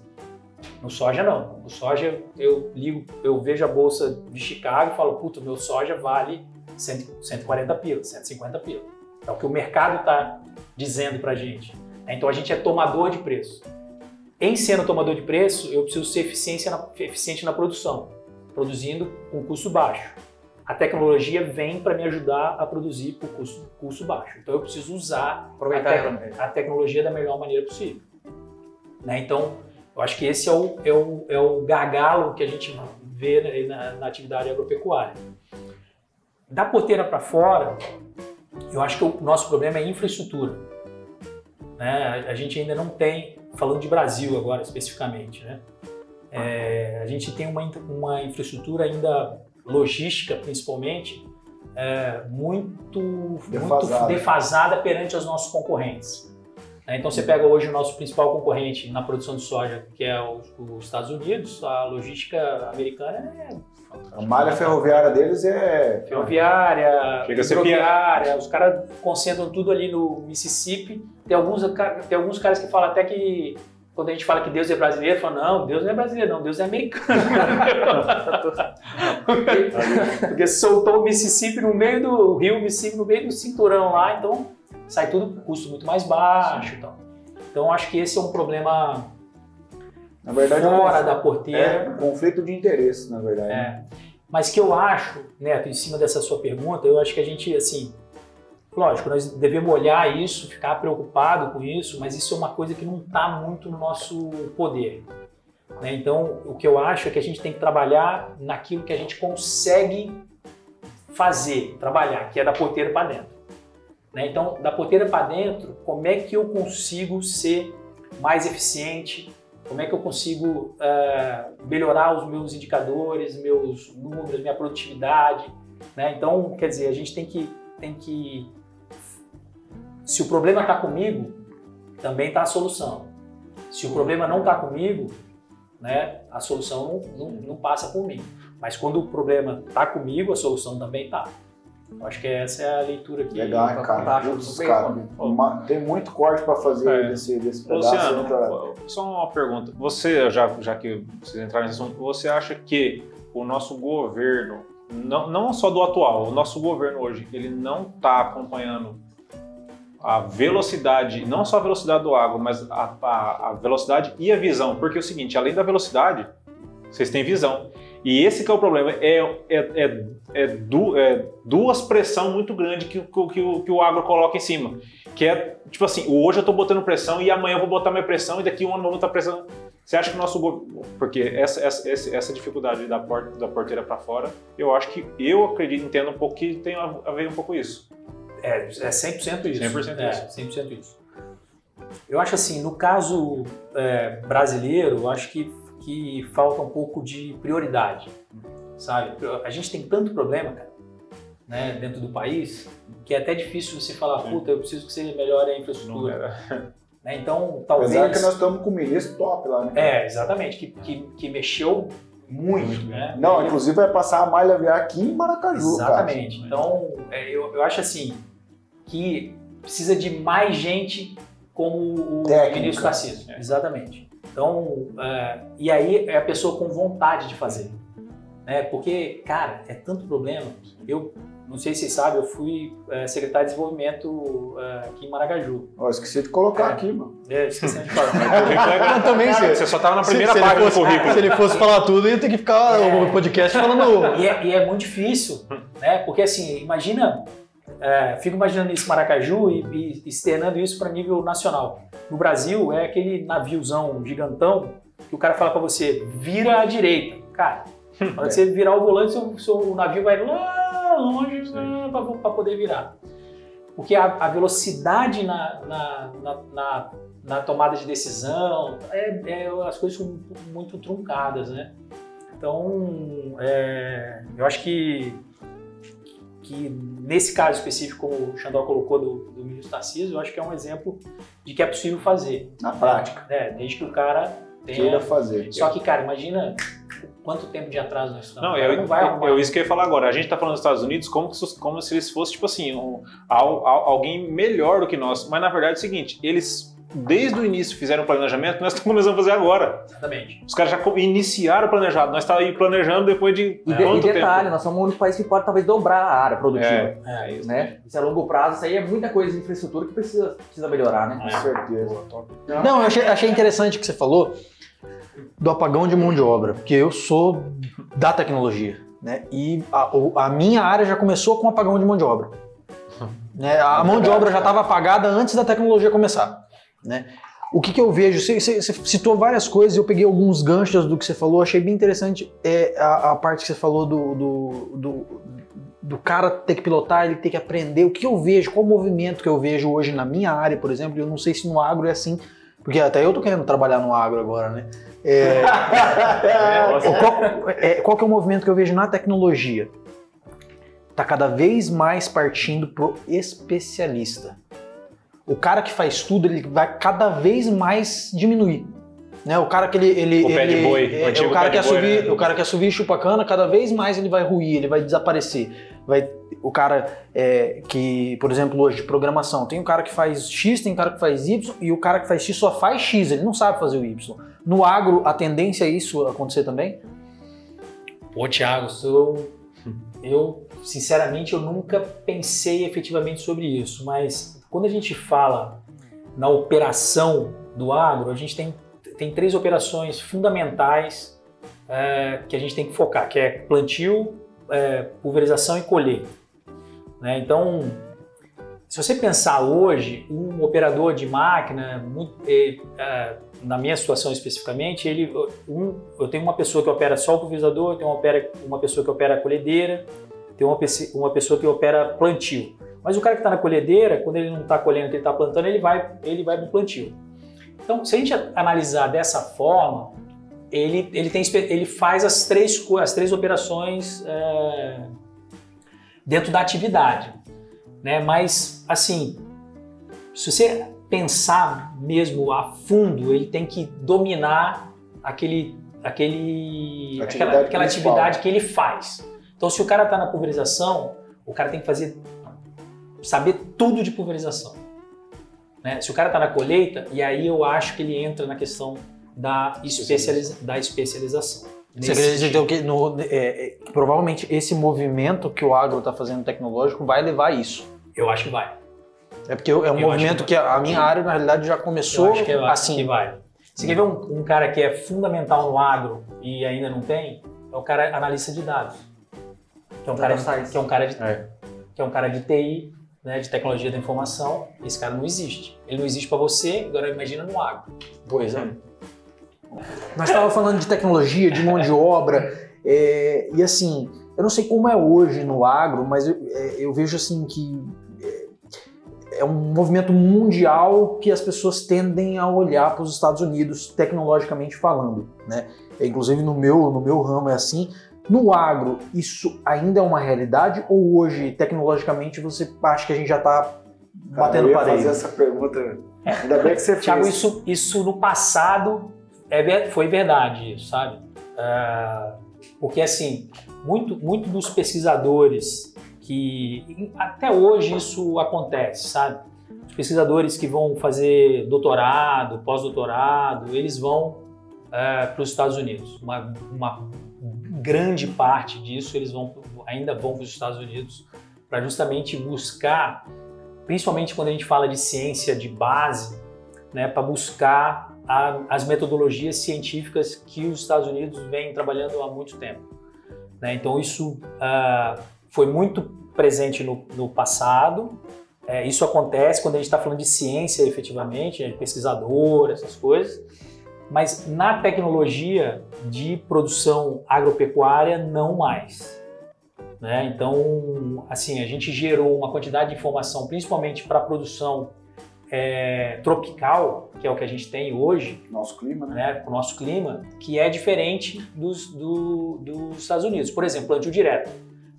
No soja não. No soja eu ligo, eu vejo a bolsa de Chicago e falo, puta, meu soja vale 100, 140 pila, 150 pila. É o que o mercado está dizendo pra gente. Então a gente é tomador de preço. Em sendo tomador de preço, eu preciso ser eficiência na- eficiente na produção, produzindo com custo baixo. A tecnologia vem para me ajudar a produzir por custo, custo baixo. Então eu preciso usar a, tec- a tecnologia da melhor maneira possível. Né? Então, eu acho que esse é o, é o, é o gargalo que a gente vê na, na atividade agropecuária. Da porteira para fora, eu acho que o nosso problema é infraestrutura. Né? A gente ainda não tem, falando de Brasil agora especificamente, né? É, a gente tem uma, uma infraestrutura ainda logística, principalmente, é, muito, Defasada. muito defasada perante os nossos concorrentes. Né? Então você pega hoje o nosso principal concorrente na produção de soja, que é os, os Estados Unidos, a logística americana é A malha ferroviária deles é. ferroviária, Chega a ser hidroviária, os caras concentram tudo ali no Mississippi. Tem alguns, tem alguns caras que falam até que quando a gente fala que Deus é brasileiro, falam, não, Deus não é brasileiro, não, Deus é americano. Porque soltou o Mississippi no meio do rio, Mississippi no meio do cinturão lá, então sai tudo com custo muito mais baixo e tal. Então acho que esse é um problema Na verdade, fora é da porteira. É um conflito de interesse, na verdade. É. Mas que eu acho, Neto, em cima dessa sua pergunta, eu acho que a gente, assim, lógico, nós devemos olhar isso, ficar preocupado com isso, mas isso é uma coisa que não está muito no nosso poder. né? Então, o que eu acho é que a gente tem que trabalhar naquilo que a gente consegue fazer, trabalhar, que é da porteira para dentro. né? Então, da porteira para dentro, como é que eu consigo ser mais eficiente, como é que eu consigo eh, melhorar os meus indicadores, meus números, minha produtividade, né? Então, quer dizer, a gente tem que, tem que se o problema está comigo, também está a solução. Se o problema não está comigo, né, a solução não, não, não passa por mim. Mas quando o problema está comigo, a solução também está. Eu acho que essa é a leitura que Legal, hein, tá cara. fantástico, Putz, bem cara, tem muito corte pra fazer É. desse, desse pedaço. né, cara? Luciano, só uma pergunta. Você, já, já que vocês entraram nesse assunto, você acha que o nosso governo não, não só do atual, o nosso governo hoje, ele não está acompanhando a velocidade, não só a velocidade do agro, mas a, a, a velocidade e a visão. Porque é o seguinte, além da velocidade, vocês têm visão. E esse que é o problema, é, é, é, é, du, é duas pressão muito grande que, que, que, o, que o agro coloca em cima. Que é, tipo assim, hoje eu estou botando pressão e amanhã eu vou botar minha pressão e daqui um ano eu vou botar pressão. Você acha que o nosso governo... Porque essa, essa, essa dificuldade da, porta, da porteira para fora, eu acho que, eu acredito, entendo um pouco que tem a ver um pouco isso. É, é 100% isso. 100% é, isso. 100% isso. Eu acho assim, no caso é, brasileiro, eu acho que, que falta um pouco de prioridade, sabe? A gente tem tanto problema, cara, né, dentro do país, que é até difícil você falar, puta, eu preciso que você melhore a infraestrutura. era. Né? Então, talvez... Apesar que nós estamos com o ministro top lá, né? É, exatamente, que, que, que mexeu muito, né? Não, inclusive vai passar a malha viar aqui em Maracaju, Exatamente. Então, é, eu, eu acho assim que precisa de mais gente como o Técnica. ministro Tarcísio. Exatamente. Então, é, e aí é a pessoa com vontade de fazer. Né? Porque, cara, é tanto problema. Eu, não sei se vocês sabem, eu fui é, secretário de desenvolvimento é, aqui em Maracaju. cara. Ó, esqueci de colocar É. aqui, mano. É, esqueci de falar. Mas também, se, Você só estava na se- primeira se ele página do fosse- currículo. Se ele fosse falar tudo, ia ter que ficar É. o podcast falando. E é, e é muito difícil, né? Porque assim, imagina, é, fico imaginando isso em Maracaju e, e externando isso para nível nacional. No Brasil é aquele naviozão gigantão que o cara fala para você, vira à direita. Cara, na hora que você virar o volante, seu, navio vai lá longe para poder virar. Porque a, a velocidade na, na, na, na- na tomada de decisão, é, é- as coisas são muito truncadas, né? Então, é, eu acho que, que nesse caso específico, como o Xandó colocou do, do ministro Tarcísio, eu acho que é um exemplo de que é possível fazer. Na prática. né? Desde que o cara Queira tenha... fazer. Só que, cara, imagina quanto tempo de atraso nós estamos. Não, eu, não vai arrumar. eu, isso que eu ia falar agora. A gente tá falando dos Estados Unidos como, se- como se eles fossem, tipo assim, um- al- al- alguém melhor do que nós. Mas na verdade é o seguinte, eles desde o início fizeram o planejamento, nós estamos começando a fazer agora. Exatamente. Os caras já iniciaram o planejado. Nós estamos aí planejando depois de E, de- e quanto detalhe, tempo? nós somos o único país que pode talvez dobrar a área produtiva. É, É, isso. Né? Isso é a longo prazo, isso aí é muita coisa de infraestrutura que precisa, precisa melhorar, né? Com certeza. Não, eu achei, achei interessante o que você falou do apagão de mão de obra, porque eu sou da tecnologia, né? E a, a minha área já começou com apagão de mão de obra. Né? A mão de obra já estava apagada antes da tecnologia começar, né? O que, que eu vejo? Você, você- você citou várias coisas, eu peguei alguns ganchos do que você falou, achei bem interessante é, a, a parte que você falou do, do, do, do cara ter que pilotar, ele ter que aprender. O que eu vejo, qual o movimento que eu vejo hoje na minha área, por exemplo, eu não sei se no agro é assim, porque até eu tô querendo trabalhar no agro agora, né? É, qual, é, qual que é o movimento que eu vejo na tecnologia? Tá cada vez mais partindo pro especialista. O cara que faz tudo, ele vai cada vez mais diminuir. Né? O cara que ele. ele O pé de ele- boi, o é, antigo o cara pé que de boi, assovia, né? o cara que assovia e chupa cana, cada vez mais ele vai ruir, ele vai desaparecer. Vai, o cara é, que, por exemplo, hoje de programação, tem o cara que faz X, tem o cara que faz Y, e o cara que faz X só faz X, ele não sabe fazer o Y. No agro, a tendência é isso acontecer também? Pô, Thiago, eu, eu, sinceramente, eu nunca pensei efetivamente sobre isso, mas quando a gente fala na operação do agro, a gente tem, tem três operações fundamentais é, que a gente tem que focar, que é plantio, é, pulverização e colheita. Né? Então, se você pensar hoje, um operador de máquina, muito- é, é, na minha situação especificamente, ele, um, eu tenho uma pessoa que opera só o pulverizador, tenho uma, uma pessoa que opera a colhedeira, tem uma, uma pessoa que opera plantio. Mas o cara que está na colhedeira, quando ele não está colhendo, que ele está plantando, ele vai, ele vai para o plantio. Então, se a gente analisar dessa forma, ele, ele, tem, ele faz as três, as três operações é, dentro da atividade. Né? Mas, assim, se você pensar mesmo a fundo, ele tem que dominar aquele, aquele, Atividade aquela, aquela atividade que ele faz. Então, se o cara está na pulverização, o cara tem que fazer saber tudo de pulverização. Né? Se o cara está na colheita, e aí eu acho que ele entra na questão da, especializa da especialização. Você acredita que, no- é, é, provavelmente esse movimento que o agro está fazendo tecnológico vai levar a isso? Eu acho que vai. É porque é um Eu acho movimento que que a minha área, na realidade, já começou eu acho que, vai- assim. que vai. Você quer ver um, um cara que é fundamental no agro e ainda não tem? É o cara analista de dados. Que é um, cara, que é um cara de É. que é um cara de TI, né, de tecnologia da informação. Esse cara não existe. Ele não existe para você, agora imagina no agro. Pois é. Nós estávamos falando de tecnologia, de mão de obra, é, e assim, eu não sei como é hoje no agro, mas eu, é, eu vejo assim que é, é um movimento mundial que as pessoas tendem a olhar para os Estados Unidos, tecnologicamente falando, né? Inclusive no meu, no meu ramo é assim. No agro, isso ainda é uma realidade ou hoje, tecnologicamente, você acha que a gente já está batendo eu ia parede? fazer essa pergunta. Ainda bem que você fez. Tiago, isso, isso no passado é, foi verdade, sabe? Ah, porque, assim, muito, muito dos pesquisadores que... Até hoje isso acontece, sabe? Os pesquisadores que vão fazer doutorado, pós-doutorado, eles vão para os Estados Unidos. Uma, uma grande parte disso eles vão ainda vão para os Estados Unidos para justamente buscar, principalmente quando a gente fala de ciência de base, né, para buscar a- as metodologias científicas que os Estados Unidos vêm trabalhando há muito tempo. né? Então isso ah, foi muito presente no, no passado. É, isso acontece quando a gente está falando de ciência efetivamente, né, de pesquisador, essas coisas. Mas na tecnologia de produção agropecuária, não mais. né? Então, assim, a gente gerou uma quantidade de informação, principalmente para a produção é, tropical, que é o que a gente tem hoje, Nosso clima, né? né, para o nosso clima, que é diferente dos, do- dos Estados Unidos. Por exemplo, plantio direto.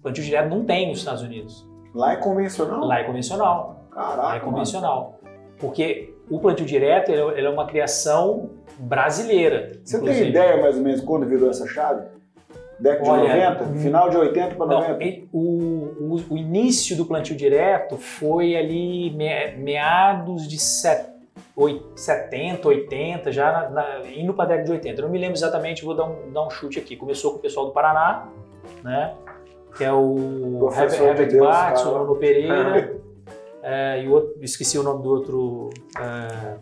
Plantio direto não tem nos Estados Unidos. Lá é convencional? Lá é convencional. Caraca. Lá é convencional. Porque o plantio direto ele é ele é uma criação brasileira. Você inclusive. tem ideia mais ou menos quando virou essa chave? Década de Olha, 90? hum, Final de 80 para Não, 90? e- o, o, o início do plantio direto foi ali me- meados de set, oi- 70, 80, já na- na- indo para a década de 80. Eu não me lembro exatamente, vou dar um, dar um chute aqui. Começou com o pessoal do Paraná, né? Que é o Professor de Herbert Bax, o cara. Nuno Pereira, é, e o outro, esqueci o nome do outro, é,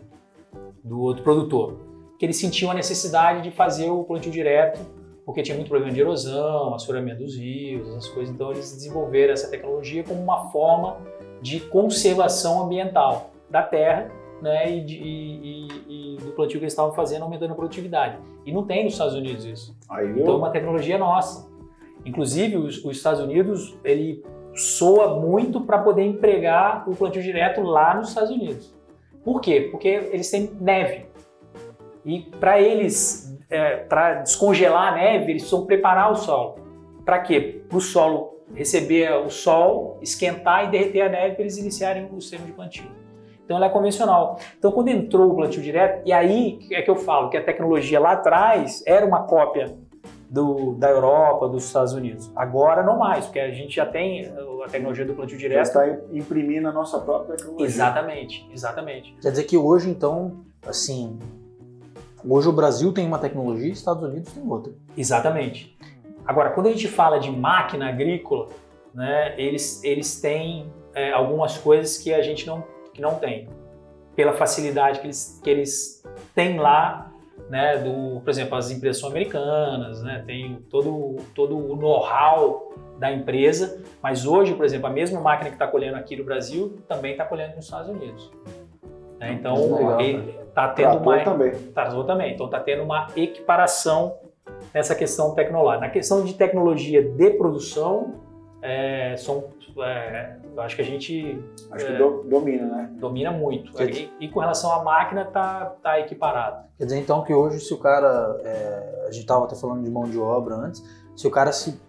do outro produtor. Que eles sentiam a necessidade de fazer o plantio direto porque tinha muito problema de erosão, assoreamento dos rios, essas coisas. Então eles desenvolveram essa tecnologia como uma forma de conservação ambiental da terra né, e, de- e- e- e do plantio que eles estavam fazendo, aumentando a produtividade. E não tem nos Estados Unidos isso. Aí Então é uma tecnologia nossa. Inclusive os, os Estados Unidos ele soa muito para poder empregar o plantio direto lá nos Estados Unidos. Por quê? Porque eles têm neve. E para eles, para descongelar a neve, eles precisam preparar o solo. Para quê? Para o solo receber o sol, esquentar e derreter a neve para eles iniciarem o sistema de plantio. Então ela é convencional. Então quando entrou o plantio direto, e aí é que eu falo que a tecnologia lá atrás era uma cópia do, da Europa, dos Estados Unidos. Agora não mais, porque a gente já tem a tecnologia do plantio Já direto. está imprimindo a nossa própria tecnologia. Exatamente, exatamente. Quer dizer que hoje, então, assim, hoje o Brasil tem uma tecnologia e os Estados Unidos tem outra. Exatamente. Agora, quando a gente fala de máquina agrícola, né, eles, eles têm é, algumas coisas que a gente não, que não tem. Pela facilidade que eles, que eles têm lá, né, do, por exemplo, as empresas são americanas, né, tem todo, todo o know-how da empresa, mas hoje, por exemplo, a mesma máquina que está colhendo aqui no Brasil também está colhendo nos Estados Unidos. Né, então, Legal, está tendo uma, também. Tratou também. Então está tendo uma equiparação nessa questão tecnológica. Na questão de tecnologia de produção, é, são, é, eu acho que a gente Acho É. que do- domina, né? domina muito. E, e com relação à máquina, tá, tá equiparado. Quer dizer, então, que hoje, se o cara. é, a gente estava até falando de mão de obra antes, se o cara se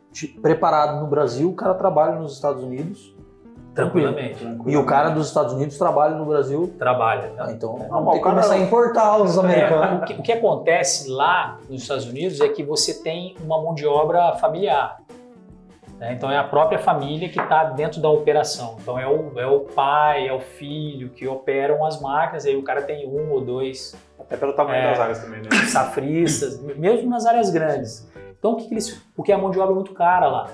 preparado no Brasil, o cara trabalha nos Estados Unidos. Tranquilo. Tranquilamente. E o cara dos Estados Unidos trabalha no Brasil. Trabalha. Ah, então, Não, vamos mas ter o que começar a importar os É, americanos. o, que, o que acontece lá nos Estados Unidos é que você tem uma mão de obra familiar. Né? Então é a própria família que está dentro da operação. Então é o, é o pai, é o filho que operam as máquinas, aí o cara tem um ou dois Até pelo tamanho É. das áreas também, né? safristas, mesmo nas áreas grandes. Então, o que, que eles. Porque a mão de obra é muito cara lá.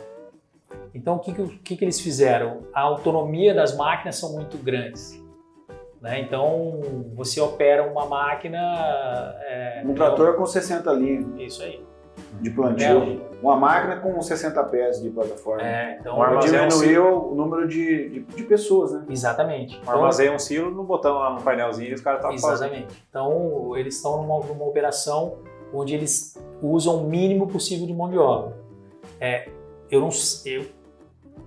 Então, o que, que, o que, que eles fizeram? A autonomia das máquinas são muito grandes. Né? Então, você opera uma máquina. É, Um trator com 60 linhas Isso aí. De plantio. Uma máquina com 60 pés de plataforma. É, então, Um armazém é um Diminuiu o número de, de, de pessoas, né? Exatamente. Um Então, armazém, um silo, no botão lá no painelzinho e os caras estavam fazendo. Exatamente. Então, eles estão numa, numa operação onde eles usam o mínimo possível de mão de obra. É, eu não, eu,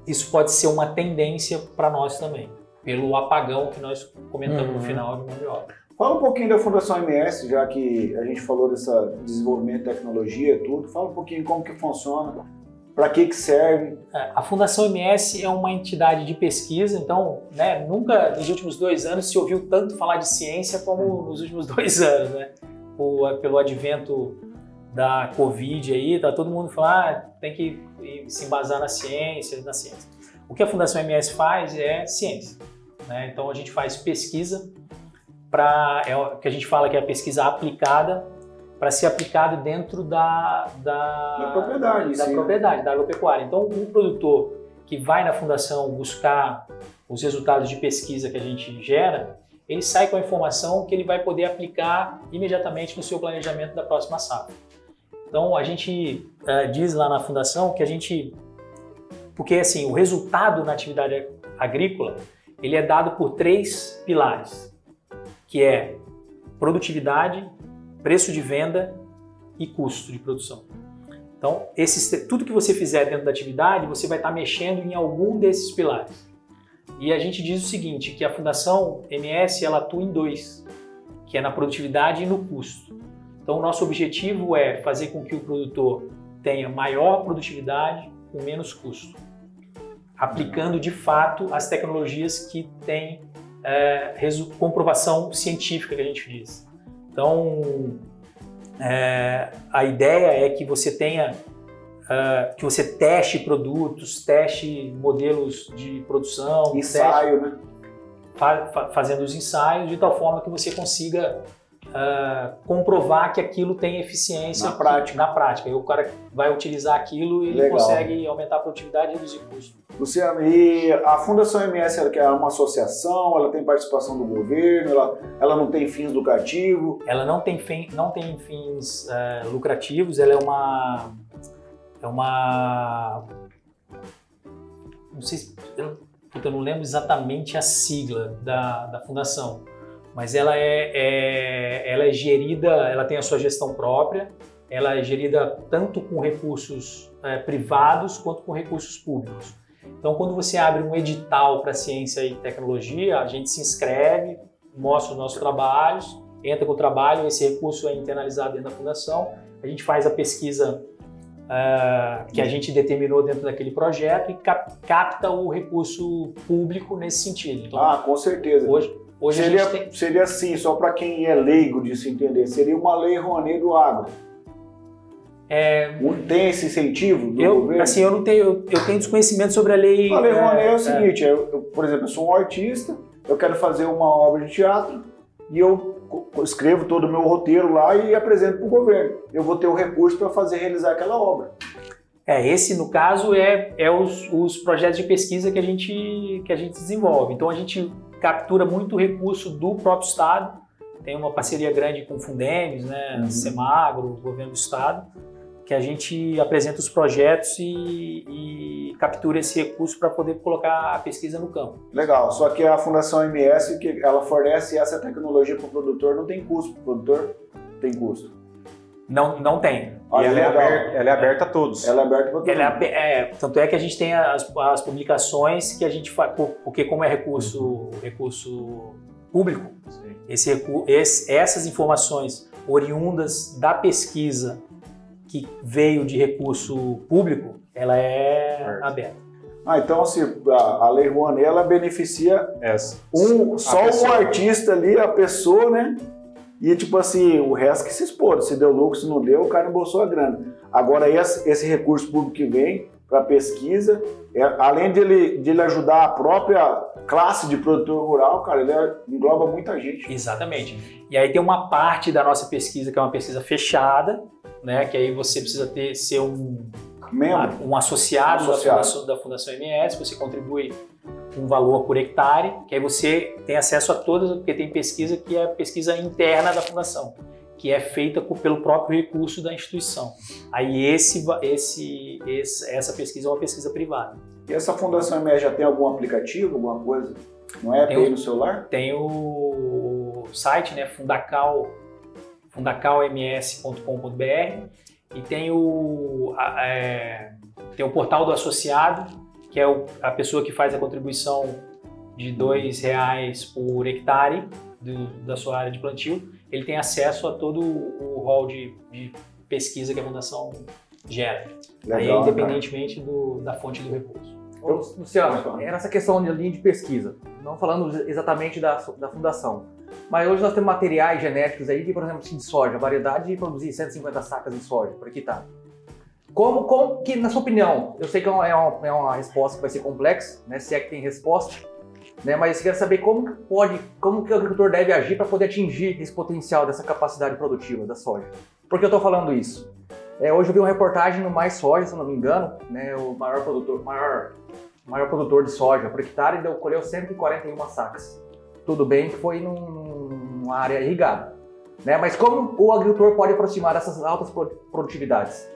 isso pode ser uma tendência para nós também, pelo apagão que nós comentamos Uhum. no final de mão de obra. Fala um pouquinho da Fundação MS, já que a gente falou dessa desenvolvimento de tecnologia e tudo. Fala um pouquinho como que funciona, para que que serve. É, A Fundação MS é uma entidade de pesquisa, então, né, nunca nos últimos dois anos se ouviu tanto falar de ciência como nos últimos dois anos, né? O- pelo advento da Covid aí, tá todo mundo falando, ah, tem que se embasar na ciência, na ciência. O que a Fundação MS faz é ciência, né? Então a gente faz pesquisa para é o que a gente fala que é a pesquisa aplicada para ser aplicado dentro da, da, Da propriedade, da sim. propriedade, da agropecuária. Então, um produtor que vai na fundação buscar os resultados de pesquisa que a gente gera, ele sai com a informação que ele vai poder aplicar imediatamente no seu planejamento da próxima safra. Então, a gente eh, diz lá na fundação que a gente, porque assim, o resultado na atividade agrícola, ele é dado por três pilares, que é produtividade, preço de venda e custo de produção. Então, esses, tudo que você fizer dentro da atividade, você vai estar mexendo em algum desses pilares. E a gente diz o seguinte, que a Fundação MS ela atua em dois, que é na produtividade e no custo. Então, o nosso objetivo é fazer com que o produtor tenha maior produtividade com menos custo, aplicando de fato as tecnologias que têm é, comprovação científica que a gente diz. Então, é, a ideia é que você tenha, ah, que você teste produtos, teste modelos de produção, teste, Ensaio, né? fa- fa- fazendo os ensaios de tal forma que você consiga ah, comprovar que aquilo tem eficiência Na prática. Na prática. E o cara vai utilizar aquilo e ele consegue aumentar a produtividade e reduzir custo. Luciano, e a Fundação MS ela que é uma associação, ela tem participação do governo, ela, ela não tem fins lucrativos. Ela não tem, fim, não tem fins eh, lucrativos, ela é uma. É uma. Não sei se. Eu, eu não lembro exatamente a sigla da, da fundação, mas ela é, é- ela é gerida, ela tem a sua gestão própria, ela é gerida tanto com recursos eh, privados quanto com recursos públicos. Então, quando você abre um edital para ciência e tecnologia, a gente se inscreve, mostra os nossos trabalhos, entra com o trabalho, esse recurso é internalizado dentro da fundação, a gente faz a pesquisa ah, que a gente determinou dentro daquele projeto e cap- capta o recurso público nesse sentido. Então, Ah, com certeza. hoje, hoje seria, tem... seria assim, só para quem é leigo de se entender, seria uma lei Rouanet do agro. Um- Tem esse incentivo do Eu, governo? assim, eu não tenho, eu, eu tenho desconhecimento sobre a lei. A lei Rouanet é, o é, seguinte, eu, eu, por exemplo, eu sou um artista, eu quero fazer uma obra de teatro e eu escrevo todo o meu roteiro lá e apresento para o governo. Eu vou ter o recurso para fazer realizar aquela obra. É, esse no caso é, é os, os projetos de pesquisa que a, gente, que a gente desenvolve. Então a gente captura muito recurso do próprio Estado, tem uma parceria grande com Fundemes, né, Uhum. Semagro, governo do Estado, que a gente apresenta os projetos e, e captura esse recurso para poder colocar a pesquisa no campo. Legal, só que a Fundação MS, que ela fornece essa tecnologia para o produtor, não tem custo. O produtor tem custo. Não, não tem. E Olha, ela é, aberta, ela é aberta a todos. Ela é aberta para todo Ela é é, tanto é que a gente tem as, as publicações que a gente faz, porque como é recurso, recurso público, esse, recu- esse- essas informações oriundas da pesquisa que veio de recurso público, ela é Certo. aberta. Ah, então se a, Lei Rouanet, ela beneficia Essa. um, só pessoa. o artista ali, a pessoa, né? E tipo assim, o resto que se expor. Se deu lucro, se não deu, o cara embolsou a grana. Agora esse, esse recurso público que vem, para pesquisa. É, além de ele, de ele ajudar a própria classe de produtor rural, cara, ele engloba muita gente. Exatamente. E aí tem uma parte da nossa pesquisa que é uma pesquisa fechada, né? Que aí você precisa ter ser um Membro. um associado, Associado. Da, fundação, da Fundação MS, você contribui um valor por hectare, que aí você tem acesso a todas, porque tem pesquisa que é pesquisa interna da fundação, que é feita pelo próprio recurso da instituição. Aí esse, esse, esse- essa pesquisa é uma pesquisa privada. E essa Fundação MS já tem algum aplicativo, alguma coisa? Não é Tem um- no celular? Tem o site, né, fundacal, fundacalms.com.br e tem o, é, tem o portal do associado, que é o- a pessoa que faz a contribuição de R$ 2,00 por hectare do- da sua área de plantio. Ele tem acesso a todo o rol de, de pesquisa que a fundação gera. Aí é Legal, independentemente do- da fonte do recurso. Ô, Luciano, era essa questão de linha de pesquisa, não falando exatamente da, da fundação, mas hoje nós temos materiais genéticos aí de, por exemplo, de soja, variedade de produzir 150 sacas de soja por hectare. Como, como que, na sua opinião, eu sei que é uma, é uma- é uma resposta que vai ser complexa, né, se é que tem resposta, né, mas eu quero saber como que pode, como que o agricultor deve agir para poder atingir esse potencial dessa capacidade produtiva da soja. Por que eu estou falando isso? É, hoje eu vi uma reportagem no Mais Soja, se não me engano, né, o maior produtor, maior maior produtor de soja por hectare deu, colheu 141 sacas. Tudo bem que foi num- numa área irrigada. Né? Mas como o agricultor pode aproximar dessas altas pro- produtividades?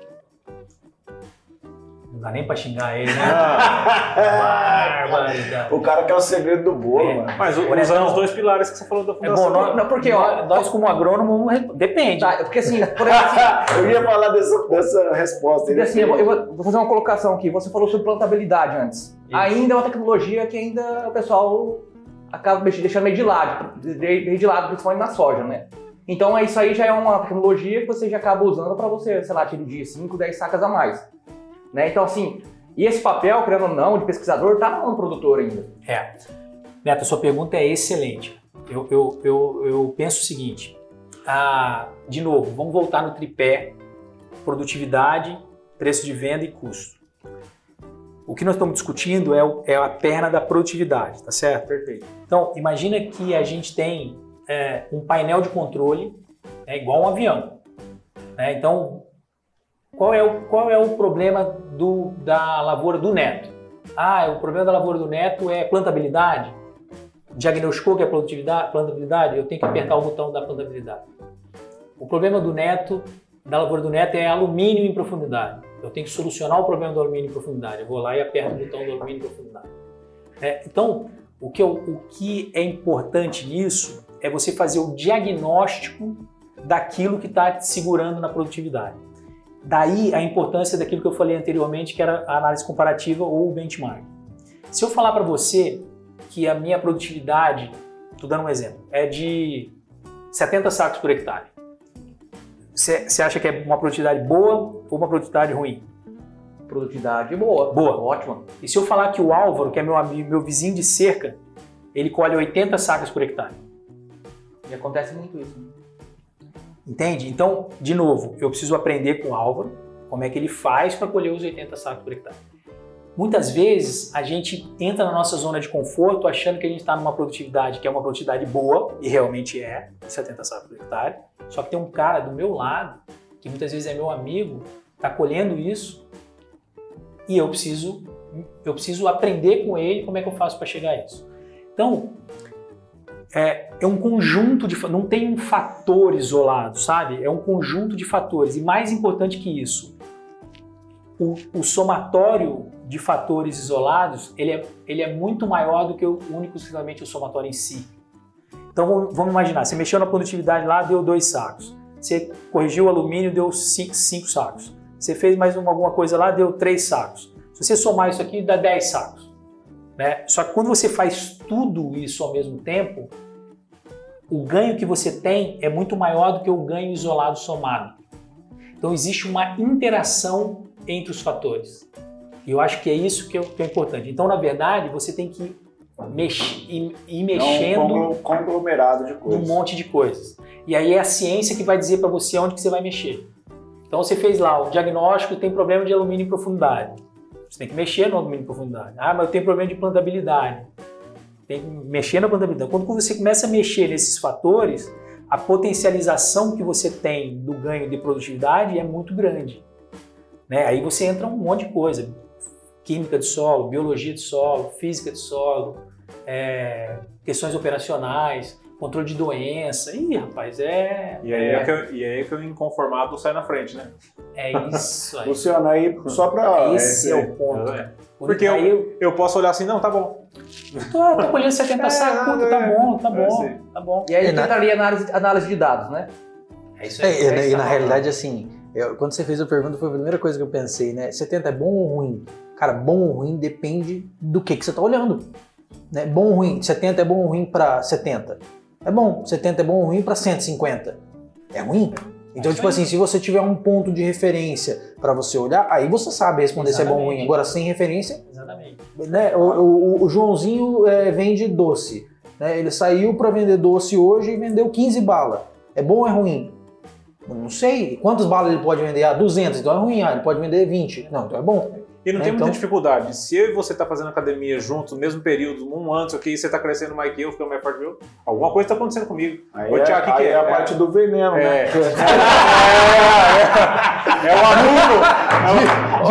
Não dá nem para xingar ele, né? Barbaridade. o cara quer o segredo do bolo, É. mano. Mas usando não. os dois pilares que você falou da É fundação. bom, nós, Não, porque, ó, nós, como agrônomo, não depende. Tá, porque assim, por exemplo, assim, Eu ia falar dessa, dessa resposta. porque assim, eu, vou, eu vou- fazer uma colocação aqui. Você falou sobre plantabilidade antes. Isso. Ainda é uma tecnologia que ainda o pessoal acaba deixando meio de lado, meio de lado, principalmente na soja, né? Então isso aí já é uma tecnologia que você já acaba usando para você, sei lá, atingir 5, 10 sacas a mais. Né? Então assim, e esse papel, querendo ou não, de pesquisador, tá na mão do produtor ainda. É. Neto, sua pergunta é excelente. Eu, eu, eu, eu penso o seguinte: ah, de novo, vamos voltar no tripé: produtividade, preço de venda e custo. O que nós estamos discutindo é, o- é a perna da produtividade, tá certo? Perfeito. Então, imagina que a gente tem é, um painel de controle é igual um avião. né? Então, qual é, o, qual é o problema do, da lavoura do neto? Ah, o problema da lavoura do neto é plantabilidade? Diagnosticou que é produtividade, plantabilidade? Eu tenho que apertar o botão da plantabilidade. O problema do neto, da lavoura do neto, é alumínio em profundidade. Eu tenho que solucionar o problema do alumínio em profundidade. Eu vou lá e aperto o botão do alumínio em profundidade. É, então, o que, eu- o que é importante nisso é você fazer o diagnóstico daquilo que está te segurando na produtividade. Daí a importância daquilo que eu falei anteriormente, que era a análise comparativa ou o benchmark. Se eu falar para você que a minha produtividade, estou dando um exemplo, é de 70 sacos por hectare, você acha que é uma produtividade boa ou uma produtividade ruim? Produtividade boa. Boa. Ótima. E se eu falar que o Álvaro, que é meu amigo, meu vizinho de cerca, ele colhe 80 sacas por hectare? E acontece muito isso. né? Entende? Então, de novo, eu preciso aprender com o Álvaro como é que ele faz para colher os 80 sacos por hectare. Muitas vezes a gente entra na nossa zona de conforto achando que a gente está numa produtividade que é uma produtividade boa, e realmente é, 70 sacos por hectare, só que tem um cara do meu lado, que muitas vezes é meu amigo, está colhendo isso, e eu preciso, eu preciso aprender com ele como é que eu faço para chegar a isso. Então, é, é um conjunto de. Não tem um fator isolado, sabe? É um conjunto de fatores. E mais importante que isso, o, o somatório de fatores isolados ele é, ele é muito maior do que o único exclusivamente o somatório em si. Então vamos, imaginar: você mexeu na produtividade lá, deu dois sacos. Você corrigiu o alumínio, deu cinco, cinco sacos. Você fez mais uma, alguma coisa lá, deu três sacos. Se você somar isso aqui, dá 10 sacos. Né? Só que quando você faz tudo isso ao mesmo tempo, o ganho que você tem é muito maior do que o ganho isolado somado. Então existe uma interação entre os fatores. E eu acho que é isso que é, que é importante. Então, na verdade, você tem que mex- ir, ir É um mexendo conglo- conglomerado de coisas. monte de coisas. E aí é a ciência que vai dizer para você onde que você vai mexer. Então você fez lá o diagnóstico tem problema de alumínio em profundidade. Você tem que mexer no domínio de profundidade. Ah, mas eu tenho problema de plantabilidade. Tem que mexer na plantabilidade. Quando você começa a mexer nesses fatores, a potencialização que você tem do ganho de produtividade é muito grande. Né? Aí você entra um monte de coisa. Química de solo, biologia de solo, física de solo, é, questões operacionais, controle de doença. Ih, rapaz, é. E aí é, que, eu, e aí que o inconformado sai na frente, né? É isso aí. Luciano, aí só pra. Esse é, o ponto. É. Porque eu, aí eu posso olhar assim, não, tá bom. Tô, tô colhendo 70 É, sacos, puta, tá é. bom, tá É, bom, sim. tá bom. E aí É, na- entraria análise, análise de dados, né? É isso É, aí. e, é na- e na tá realidade, assim, eu- quando você fez a pergunta, foi a primeira coisa que eu pensei, né? 70 é bom ou ruim? Cara, bom ou ruim depende do que, que você tá olhando. Né? Bom ou ruim? 70 é bom ou ruim para 70? É bom. 70 é bom ou ruim para 150? É ruim? Então, tipo assim, se você tiver um ponto de referência para você olhar, aí você sabe responder se é bom ou ruim. Exatamente. Agora, sem referência. Exatamente. né? O, o- o Joãozinho é, vende doce. né? Ele saiu para vender doce hoje e vendeu 15 balas. É bom ou é ruim? Eu não sei. Quantas balas ele pode vender? Ah, 200. Então é ruim. Ah, ele pode vender 20. Não, então é bom. E não É, tem então- muita dificuldade. Se eu e você tá fazendo academia juntos, no mesmo período, um ano, isso aqui, você tá crescendo mais que eu, ficando mais forte que eu, alguma coisa tá acontecendo comigo. Aí, Ô, é, que é? é a É. parte do veneno, né? É. É o adubo!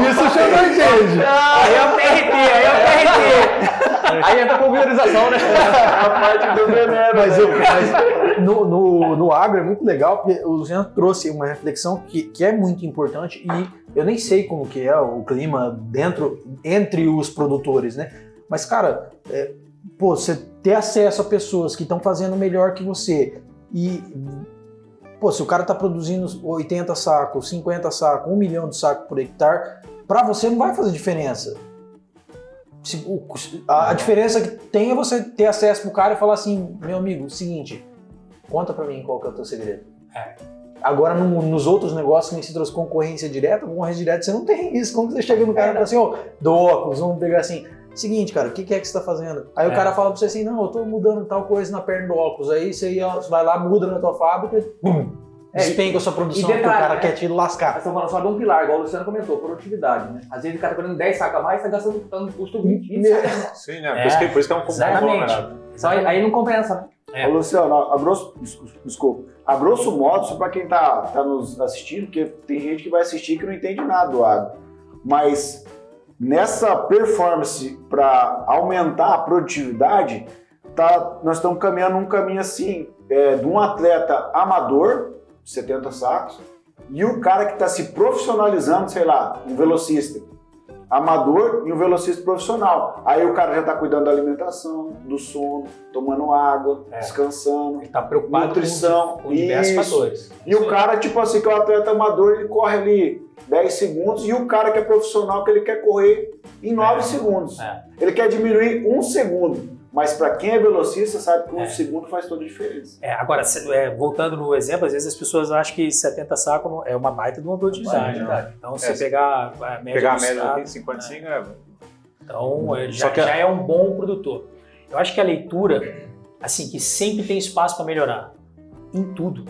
Disso você não entende. Aí é o TRT, aí é o TRT. Aí entra a pulverização, né? a parte do veneno. Mas, eu- mas no, no, no agro é muito legal porque o Luciano trouxe uma reflexão que, que é muito importante e eu nem sei como que é o clima dentro, entre os produtores, né? Mas, cara, é, pô, você ter acesso a pessoas que estão fazendo melhor que você e, pô, se o cara tá produzindo 80 sacos, 50 sacos, 1 milhão de sacos por hectare, pra você não vai fazer diferença. Se- o- a, a diferença que tem é você ter acesso pro cara e falar assim, meu amigo, seguinte, conta pra mim qual que é o teu segredo. É. Agora, no- nos outros negócios que nem se trouxe concorrência direta, concorrência direta, você não tem isso. Como que você chega no cara e fala assim, ô, do óculos, vamos pegar assim, seguinte, cara, o que, que é que você tá fazendo? Aí o É. cara fala pra você assim, não, eu tô mudando tal coisa na perna do óculos. Aí você ia- você vai lá, muda na tua fábrica, pum, É, despenca a sua produção, e porque o detalhe, cara né? quer te lascar. Estamos falando só de um pilar, igual o Luciano comentou, produtividade, né? Às vezes o cara tá ganhando 10 sacas a mais, tá gastando no custo 20, 20 Meu- sacas. Sim, né? Por, É, isso que, por isso que é um exatamente. conglomerado. né? Só aí, aí não compensa, né? É. Luciano, a grosso, desculpa, a grosso modo, para quem tá, tá nos assistindo, porque tem gente que vai assistir que não entende nada do agro, mas nessa performance para aumentar a produtividade, tá, nós estamos caminhando um caminho assim, é, de um atleta amador, 70 sacos, e o cara que está se profissionalizando, sei lá, um velocista amador e um velocista profissional. Aí o cara já está cuidando da alimentação, do sono, tomando água, É. descansando. Ele tá preocupado Nutrição, com, com diversos isso. fatores. E o cara, tipo assim, que é o atleta amador, ele corre ali 10 segundos, e o cara que é profissional, que ele quer correr em 9 É. segundos. É. Ele quer diminuir um segundo. Mas para quem é velocista, sabe que um É. segundo faz toda a diferença. É, agora, se- é, voltando no exemplo, às vezes as pessoas acham que 70 sacos é uma baita de uma produtividade. Produtividade. né? Então, se É, você pegar a média Pegar a média estado, aqui, 55, é. Então, é, Só já, que já é um bom produtor. Eu acho que a leitura, assim, que sempre tem espaço para melhorar. Em tudo.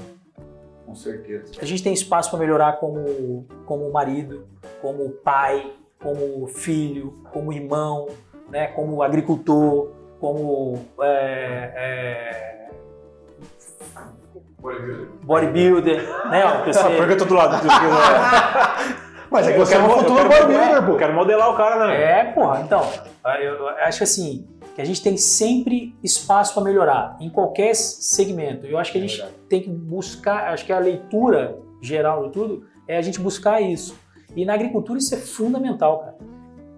Com certeza. A gente tem espaço para melhorar como, como marido, como pai, como filho, como irmão, né, como agricultor, como é, é, bodybuilder, né? ó, que Ah, você- Por que eu tô do lado do Mas é que Eu você é um futuro bodybuilder, pô. Quero modelar o cara, né? É, porra, então, eu, acho assim, que a gente tem sempre espaço para melhorar, em qualquer segmento. Eu acho que a É gente verdade. tem que buscar, acho que a leitura geral de tudo é a gente buscar isso. E na agricultura isso é fundamental, cara.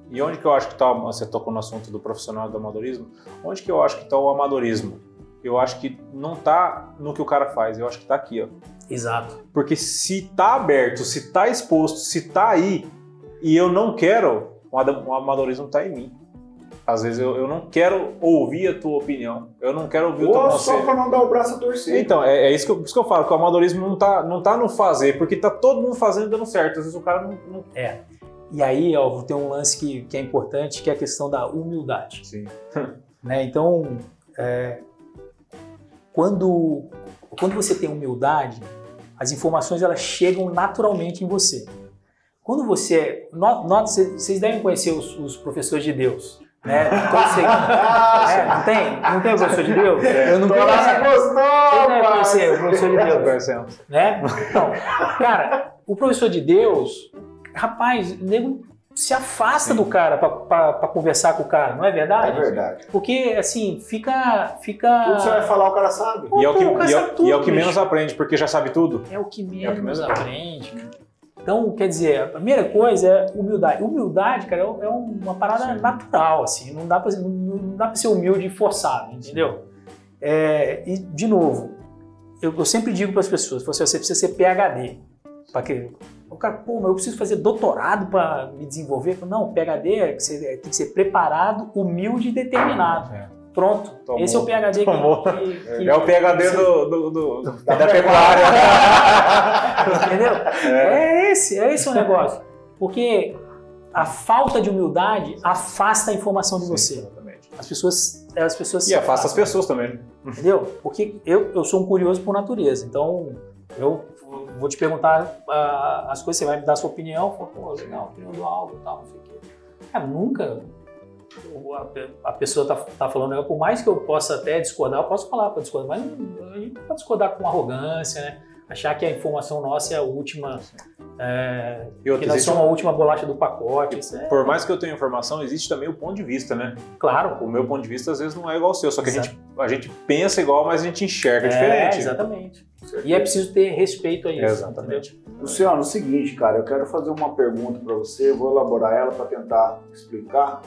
E onde que eu acho que tá, você tocou no assunto do profissional e do amadorismo, onde que eu acho que tá o amadorismo? Eu acho que não tá no que o cara faz, eu acho que tá aqui, ó. Exato. Porque se tá aberto, se tá exposto, se tá aí, e eu não quero, o amadorismo tá em mim. Às vezes eu, eu não quero ouvir a tua opinião, eu não quero ouvir o teu Ou só conselho. para não dar o braço a torcer. Então, é, é isso, que eu, por isso que eu falo, que o amadorismo não tá, não tá no fazer, porque tá todo mundo fazendo e dando certo. Às vezes o cara não. não... E aí, ó, tem um lance que, que é importante, que é a questão da humildade. Sim. né? Então, é, quando, quando você tem humildade, as informações elas chegam naturalmente em você. quando você. no- Nota, vocês vocês devem conhecer os, os professores de Deus. Né? Todos vocês- é, não tem? Não tem o professor de Deus? Eu não conheço. gostou, Vocês devem conhecer o professor de Deus. Né? Então, cara, o professor de Deus, rapaz, o nego se afasta do cara pra conversar com o cara, não é É verdade? verdade. Porque, assim, fica. fica... Tudo que você vai falar, o cara sabe. E é o que, o cara e é, sabe tudo, e é o que menos aprende, porque já sabe tudo. É o que É o que menos menos aprende. cara. Então, quer dizer, a primeira coisa é humildade. Humildade, cara, é uma parada Sim. natural, assim. Não dá pra, não, dá pra ser humilde e forçado, entendeu? É, e, de novo, eu, eu sempre digo para as pessoas, assim, você precisa ser PHD. Pra que, o cara, pô, mas eu preciso fazer doutorado para me desenvolver. Falo, Não, PHD é que você tem que ser preparado, humilde e determinado. É. Pronto. Tomou. Esse é o PHD que, Tomou. que- que- É o PHD você- do, do, do- Da da pecuária. Entendeu? É. esse, é esse o negócio. Porque a falta de humildade afasta a informação de você. Exatamente. As pessoas, as pessoas E afasta as pessoas também. Entendeu? Porque eu, eu sou um curioso por natureza. Então, eu vou te perguntar ah, as coisas, você vai me dar a sua opinião. Fala, pô, legal, opinião do algo e tal, não. Cara, nunca a, a pessoa tá, tá falando, né, por mais que eu possa até discordar, eu posso falar para discordar, mas a gente não pode discordar com arrogância, né? Achar que a informação nossa é a última, é, E que nós existe somos a última bolacha do pacote. Isso é, Por mais que eu tenha informação, existe também o ponto de vista, né? claro. O meu ponto de vista às vezes não é igual ao seu, só que a gente, a gente pensa igual, mas a gente enxerga É, diferente. exatamente. E é preciso ter respeito a isso. Exatamente. Luciano, é o seguinte, cara, eu quero fazer uma pergunta para você, eu vou elaborar ela para tentar explicar.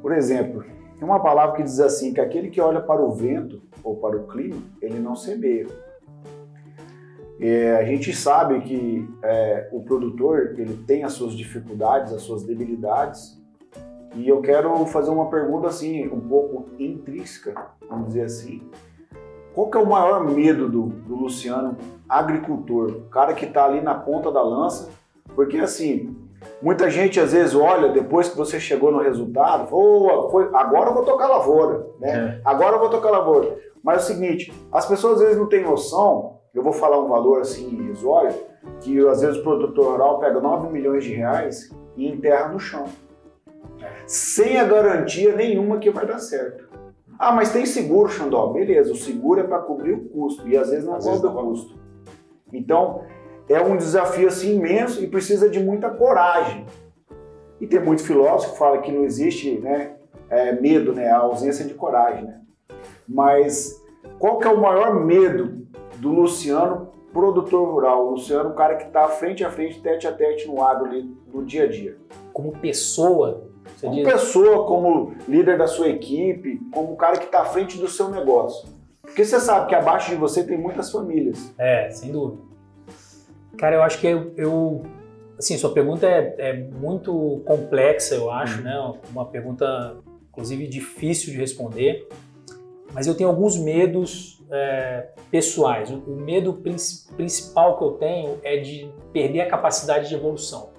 Por exemplo, tem uma palavra que diz assim, que aquele que olha para o vento ou para o clima, ele não semeia. É, a gente sabe que é, o produtor ele tem as suas dificuldades, as suas debilidades, e eu quero fazer uma pergunta assim, um pouco intrínseca, vamos dizer assim. Qual que é o maior medo do, do Luciano agricultor, o cara que está ali na ponta da lança, porque assim, muita gente às vezes olha depois que você chegou no resultado, "Ô, foi, agora eu vou tocar lavoura, né? Agora eu vou tocar lavoura. Mas é o seguinte, as pessoas às vezes não têm noção, eu vou falar um valor assim irrisório, que às vezes o produtor rural pega 9 milhões de reais e enterra no chão. Sem a garantia nenhuma que vai dar certo. Ah, mas tem seguro, Xandó. Beleza, o seguro é para cobrir o custo e às vezes não Às cobre o custo. Então, é um desafio assim imenso e precisa de muita coragem. E tem muito filósofo que fala que não existe né, é, medo, né, a ausência de coragem. Né? Mas qual que é o maior medo do Luciano, produtor rural? O Luciano, o cara que está frente a frente, tete a tete no agro ali, no dia a dia. Como pessoa, você Como diz, pessoa, como líder da sua equipe, como cara que está à frente do seu negócio. Porque você sabe que abaixo de você tem muitas famílias. É, sem dúvida. Cara, eu acho que eu. eu- assim, sua pergunta é, é muito complexa, eu acho, né? Uma pergunta, inclusive, difícil de responder. Mas eu tenho alguns medos é, pessoais. O, medo princi- principal que eu tenho é de perder a capacidade de evolução,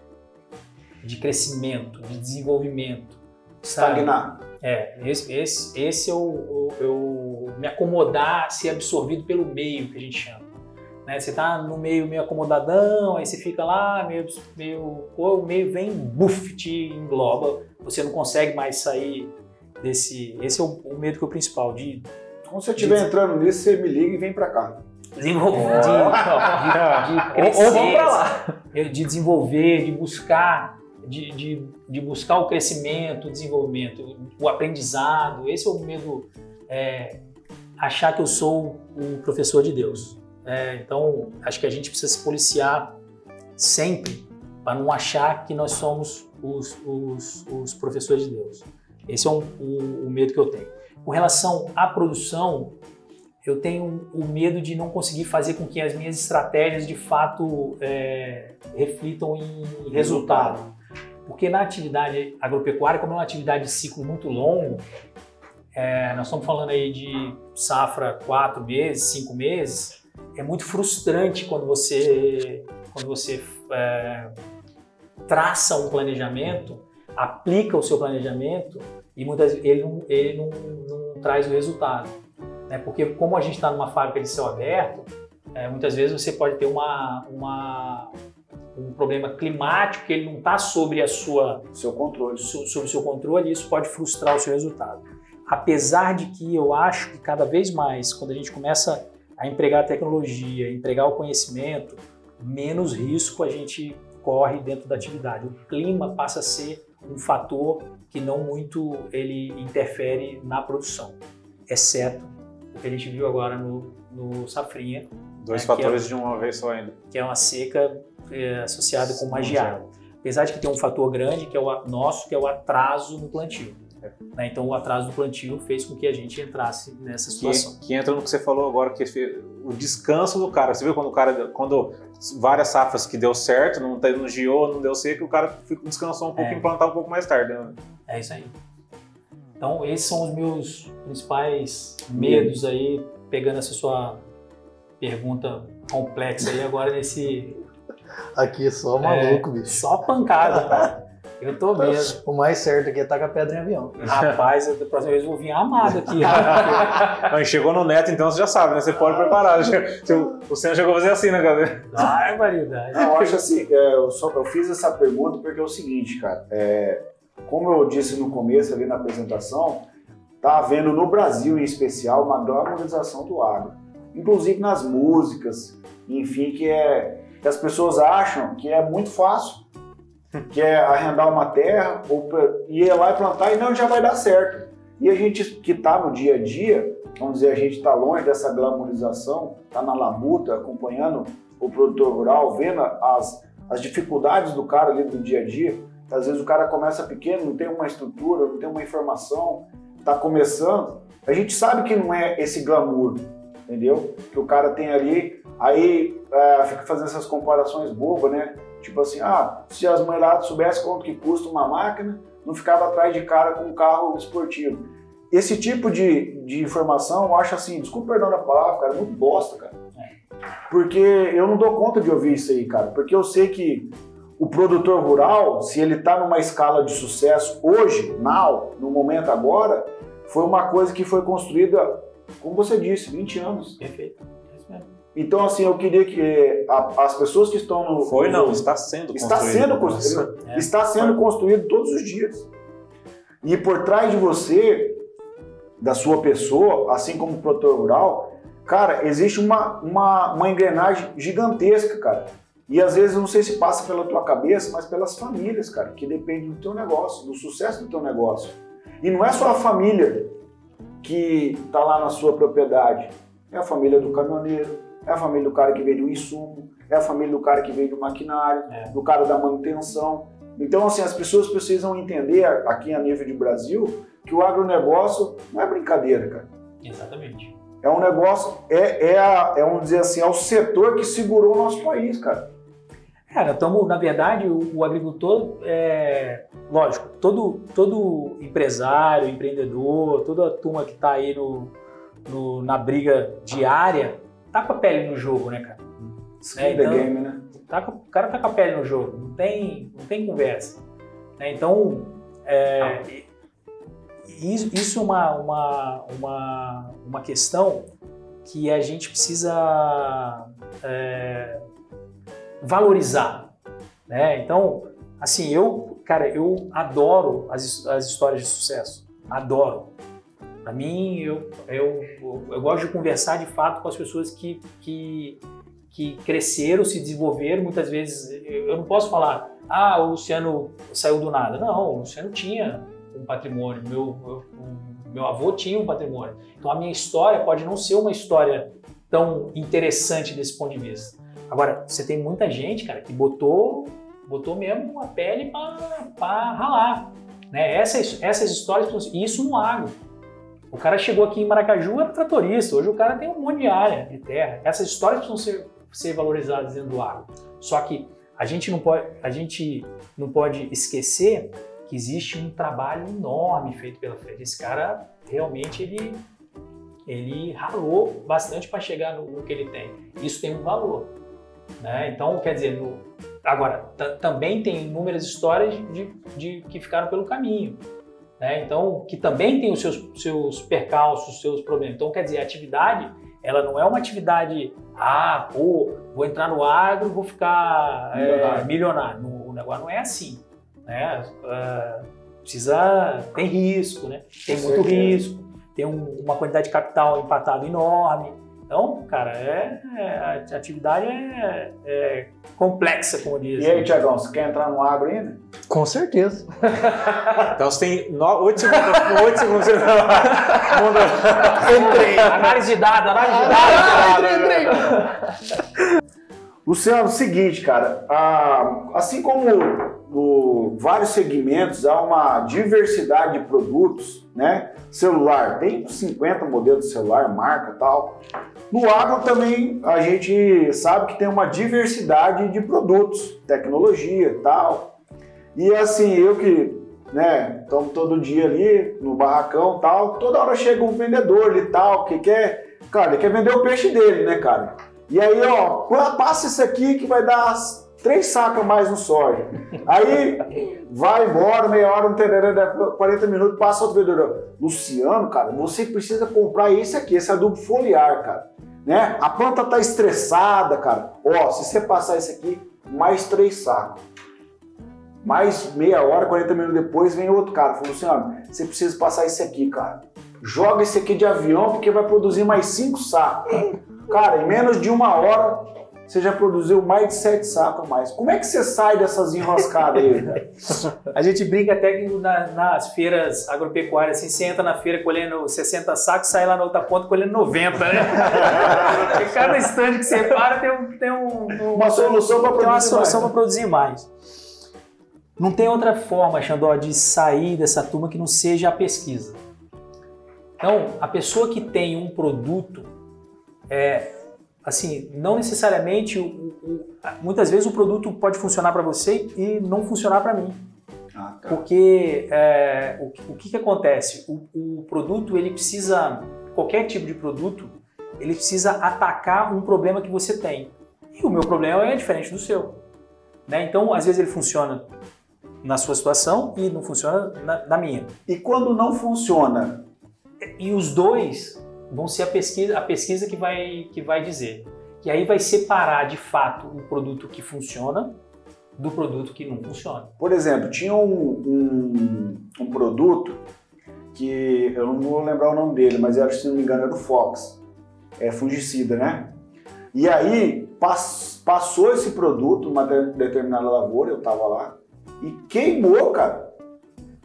de crescimento, de desenvolvimento. Estagnar. É, esse, esse, esse é o, eu me acomodar, ser absorvido pelo meio que a gente chama. Né? Você tá no meio meio acomodadão, aí você fica lá, meio, meio o meio vem, buf, te engloba, você não consegue mais sair desse. Esse é o, o medo que é o principal, de Quando você estiver entrando nisso, você me liga e vem para cá. desenvolver, de, de, de Ou, crescer, ou vamos pra lá. de desenvolver, de buscar, de, de, de buscar o crescimento, o desenvolvimento, o aprendizado. Esse é o medo, é, achar que eu sou o professor de Deus. É, então, acho que a gente precisa se policiar sempre para não achar que nós somos os, os, os professores de Deus. Esse é um, o, o medo que eu tenho. Com relação à produção, eu tenho o medo de não conseguir fazer com que as minhas estratégias de fato é, reflitam em resultado. Porque na atividade agropecuária, como é uma atividade de ciclo muito longo, é, nós estamos falando aí de safra quatro meses, cinco meses, é muito frustrante quando você, quando você é, traça um planejamento, aplica o seu planejamento e muitas ele não, ele não, não traz o resultado. Né? Porque como a gente está numa fábrica de céu aberto, é, muitas vezes você pode ter uma, uma, um problema climático que ele não está sobre a sua Seu controle. so- sob o seu controle, isso pode frustrar o seu resultado. Apesar de que eu acho que cada vez mais, quando a gente começa a empregar a tecnologia, empregar o conhecimento, menos risco a gente corre dentro da atividade. O clima passa a ser um fator que não muito ele interfere na produção, exceto o que a gente viu agora no, no safrinha, Dois É, fatores de uma vez só ainda. que é uma seca é, associada com uma geada. Apesar de que tem um fator grande, que é o nosso, que é o atraso no plantio. Né? Então, o atraso do plantio fez com que a gente entrasse nessa situação. Que, que entra no que você falou agora, que o descanso do cara. Você viu quando o cara, quando várias safras que deu certo, não, te- não giou, não deu seco, o cara fica- descansou um pouco É. e implantar um pouco mais tarde. né? É isso aí. Então, esses são os meus principais medos aí, pegando essa sua pergunta complexa aí agora nesse. Aqui é só maluco, bicho. Só pancada, cara. Eu tô mesmo. O mais certo aqui é tacar pedra em avião. Rapaz, eu- da próxima vez eu vou vir amado aqui. Mas chegou no neto, então você já sabe, né? Você pode preparar. O Senna chegou a fazer assim, né, cara? Barbaridade. Não, eu acho assim, é, eu, só, eu fiz essa pergunta porque é o seguinte, cara. é, como eu disse no começo ali na apresentação, tá havendo no Brasil em especial uma glamorização do agro. Inclusive nas músicas, enfim, que é que as pessoas acham que é muito fácil, que é arrendar uma terra ou ir lá e plantar e não já vai dar certo. E a gente que está no dia a dia, vamos dizer, a gente está longe dessa glamorização, está na labuta, acompanhando o produtor rural, vendo as, as dificuldades do cara ali do dia a dia. Às vezes o cara começa pequeno, não tem uma estrutura, não tem uma informação, está começando. A gente sabe que não é esse glamour, entendeu? Que o cara tem ali, aí é, fica fazendo essas comparações bobas, né? Tipo assim, ah, se as mulheradas soubessem quanto que custa uma máquina, não ficava atrás de cara com um carro esportivo. Esse tipo de, de informação, eu acho assim, desculpa perdão da palavra, cara, muito bosta, cara. Porque eu não dou conta de ouvir isso aí, cara. Porque eu sei que o produtor rural, se ele está numa escala de sucesso hoje, now, no momento agora, foi uma coisa que foi construída, como você disse, 20 anos. Perfeito. Então, assim, eu queria que a- as pessoas que estão no. Foi não, está sendo Está construído. sendo construído. É. Está sendo construído todos os dias. E por trás de você, da sua pessoa, assim como o produtor rural, cara, existe uma, uma, uma engrenagem gigantesca, cara. E às vezes eu não sei se passa pela tua cabeça, mas pelas famílias, cara, que dependem do teu negócio, do sucesso do teu negócio. E não é só a família que está lá na sua propriedade. É a família do caminhoneiro, é a família do cara que vende o insumo, é a família do cara que vende o maquinário, É. do cara da manutenção. Então, assim, as pessoas precisam entender aqui a nível de Brasil que o agronegócio não é brincadeira, cara. Exatamente. É um negócio, é, é, a, é vamos dizer assim, é o setor que segurou o nosso país, cara. Cara, estamos, na verdade, o, o agricultor, é, lógico, todo, todo empresário, empreendedor, toda a turma que está aí no, no- na briga diária, tá com a pele no jogo, né, cara? Skin É, the então- game, né? Tá com- o cara tá com a pele no jogo, não tem, não tem conversa. né? Então, é, isso, isso é uma, uma, uma, uma questão que a gente precisa é, valorizar. Né? Então, assim, eu, cara, eu adoro as, as histórias de sucesso. Adoro. Para mim, eu, eu, eu gosto de conversar de fato com as pessoas que, que, que cresceram, se desenvolveram. Muitas vezes eu eu não posso falar, ah, o Luciano saiu do nada. Não, o Luciano tinha um patrimônio, meu, meu, meu avô tinha um patrimônio. Então a minha história pode não ser uma história tão interessante desse ponto de vista. Agora, você tem muita gente, cara, que botou, botou mesmo a pele para ralar. Né? Essas, essas histórias, isso no agro. O cara chegou aqui em Maracaju, era tratorista. Hoje o cara tem um monte de área de terra. Essas histórias precisam ser, ser valorizadas dentro do agro. Só que a gente não pode, a gente não pode esquecer que existe um trabalho enorme feito pela frente. Esse cara realmente ele, ele ralou bastante para chegar no, no que ele tem. Isso tem um valor. Né? Então, quer dizer, no- agora, ta- também tem inúmeras histórias de, de que ficaram pelo caminho né? Então, que também tem os seus, seus percalços, os seus problemas. Então, quer dizer, a atividade ela não é uma atividade, ah, pô, vou entrar no agro, vou ficar é, Milionário. milionário. No- o negócio não é assim. Né? Ah, precisa, tem risco, né? tem muito risco, tem um- uma quantidade de capital empatado enorme. Então, cara, é, é- a atividade é, é complexa, como diz. E aí, Tiagão, você quer entrar no agro ainda? Com certeza. Então você tem no- oito segundos. Oito segundos. Entrei. Análise de dados, análise de dados. Luciano, seguinte, cara, ah, assim como no vários segmentos há uma diversidade de produtos, né? Celular, tem uns 50 modelos de celular, marca e tal. No agro também a gente sabe que tem uma diversidade de produtos, tecnologia e tal. E assim, eu que, né, estamos todo dia ali no barracão tal, toda hora chega um vendedor ali tal, que quer, cara, ele quer vender o peixe dele, né, cara? E aí, ó, passa isso aqui que vai dar três sacas a mais no soja. Aí vai embora, meia hora, um tererê, dá 40 minutos, passa outro vendedor. Luciano, cara, você precisa comprar esse aqui, esse adubo foliar, cara. Né? A planta tá estressada, cara. Ó, se você passar esse aqui, mais três sacos. Mais meia hora, 40 minutos depois, vem outro cara. Falou, Luciano, você precisa passar esse aqui, cara. Joga esse aqui de avião, porque vai produzir mais cinco sacos. Cara, em menos de uma hora, você já produziu mais de sete sacos a mais. Como é que você sai dessas enroscadas aí, cara? A gente brinca até que na- nas feiras agropecuárias, assim, você entra na feira colhendo 60 sacos, sai lá na outra ponta colhendo 90, né? Porque cada estande que você para tem, um, tem um- um- Uma solução para tem uma produzir solução mais. produzir mais. Não tem outra forma, Xandó, de sair dessa turma que não seja a pesquisa. Então, a pessoa que tem um produto, é, assim, não necessariamente, o- o- muitas vezes o produto pode funcionar para você e não funcionar para mim. Ah, tá. Porque é, o, que- o que, que acontece? O, o produto, ele precisa, qualquer tipo de produto, ele precisa atacar um problema que você tem. E o meu problema é diferente do seu. Né? Então, às vezes ele funciona na sua situação e não funciona na, na minha. E quando não funciona, E os dois vão ser a pesquisa, a pesquisa que, vai, que vai dizer. E aí vai separar de fato o produto que funciona do produto que não funciona. por exemplo, tinha um, um, um produto que eu não vou lembrar o nome dele, mas era, se não me engano, era do Fox. É fungicida, né? E aí pass- passou esse produto numa de- determinada lavoura, eu tava lá, e queimou, cara.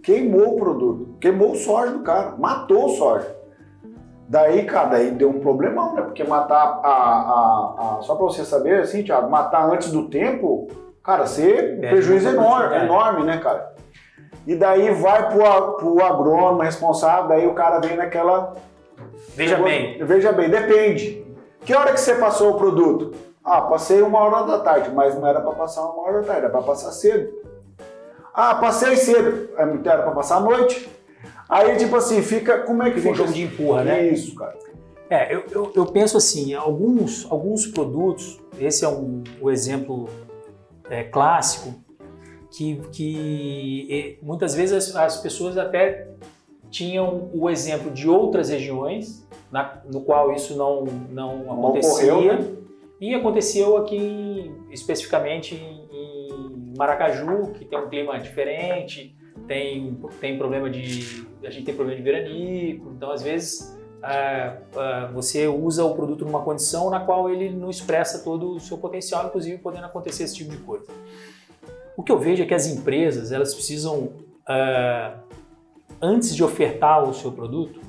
Queimou o produto. Queimou o soja do cara. Matou o soja. Daí, cara, daí deu um problemão, né? Porque matar a. a- a- só pra você saber, assim, Thiago, matar antes do tempo, cara, você. Um Perde prejuízo enorme, enorme, né, cara? E daí vai pro, pro agrônomo responsável, daí o cara vem naquela. Veja bem, Veja bem, depende. Que hora que você passou o produto? Ah, passei uma hora da tarde, mas não era para passar uma hora da tarde, era para passar cedo. Ah, passei cedo, é, era para passar à noite. Aí, tipo assim, fica. Como é que Fica um fica? jogo de empurra, né? Isso, cara. É, eu, eu, eu penso assim, alguns, alguns produtos, esse é um, o exemplo é, clássico, que, que e, muitas vezes as, as pessoas até tinham o exemplo de outras regiões, na- no qual isso não, não acontecia, ocorreu, né? e aconteceu aqui especificamente em, em Maracaju, que tem um clima diferente, tem, tem problema de. A gente tem problema de veranico, então às vezes ah, ah, você usa o produto numa condição na qual ele não expressa todo o seu potencial, inclusive podendo acontecer esse tipo de coisa. O que eu vejo é que as empresas elas precisam, ah, antes de ofertar o seu produto,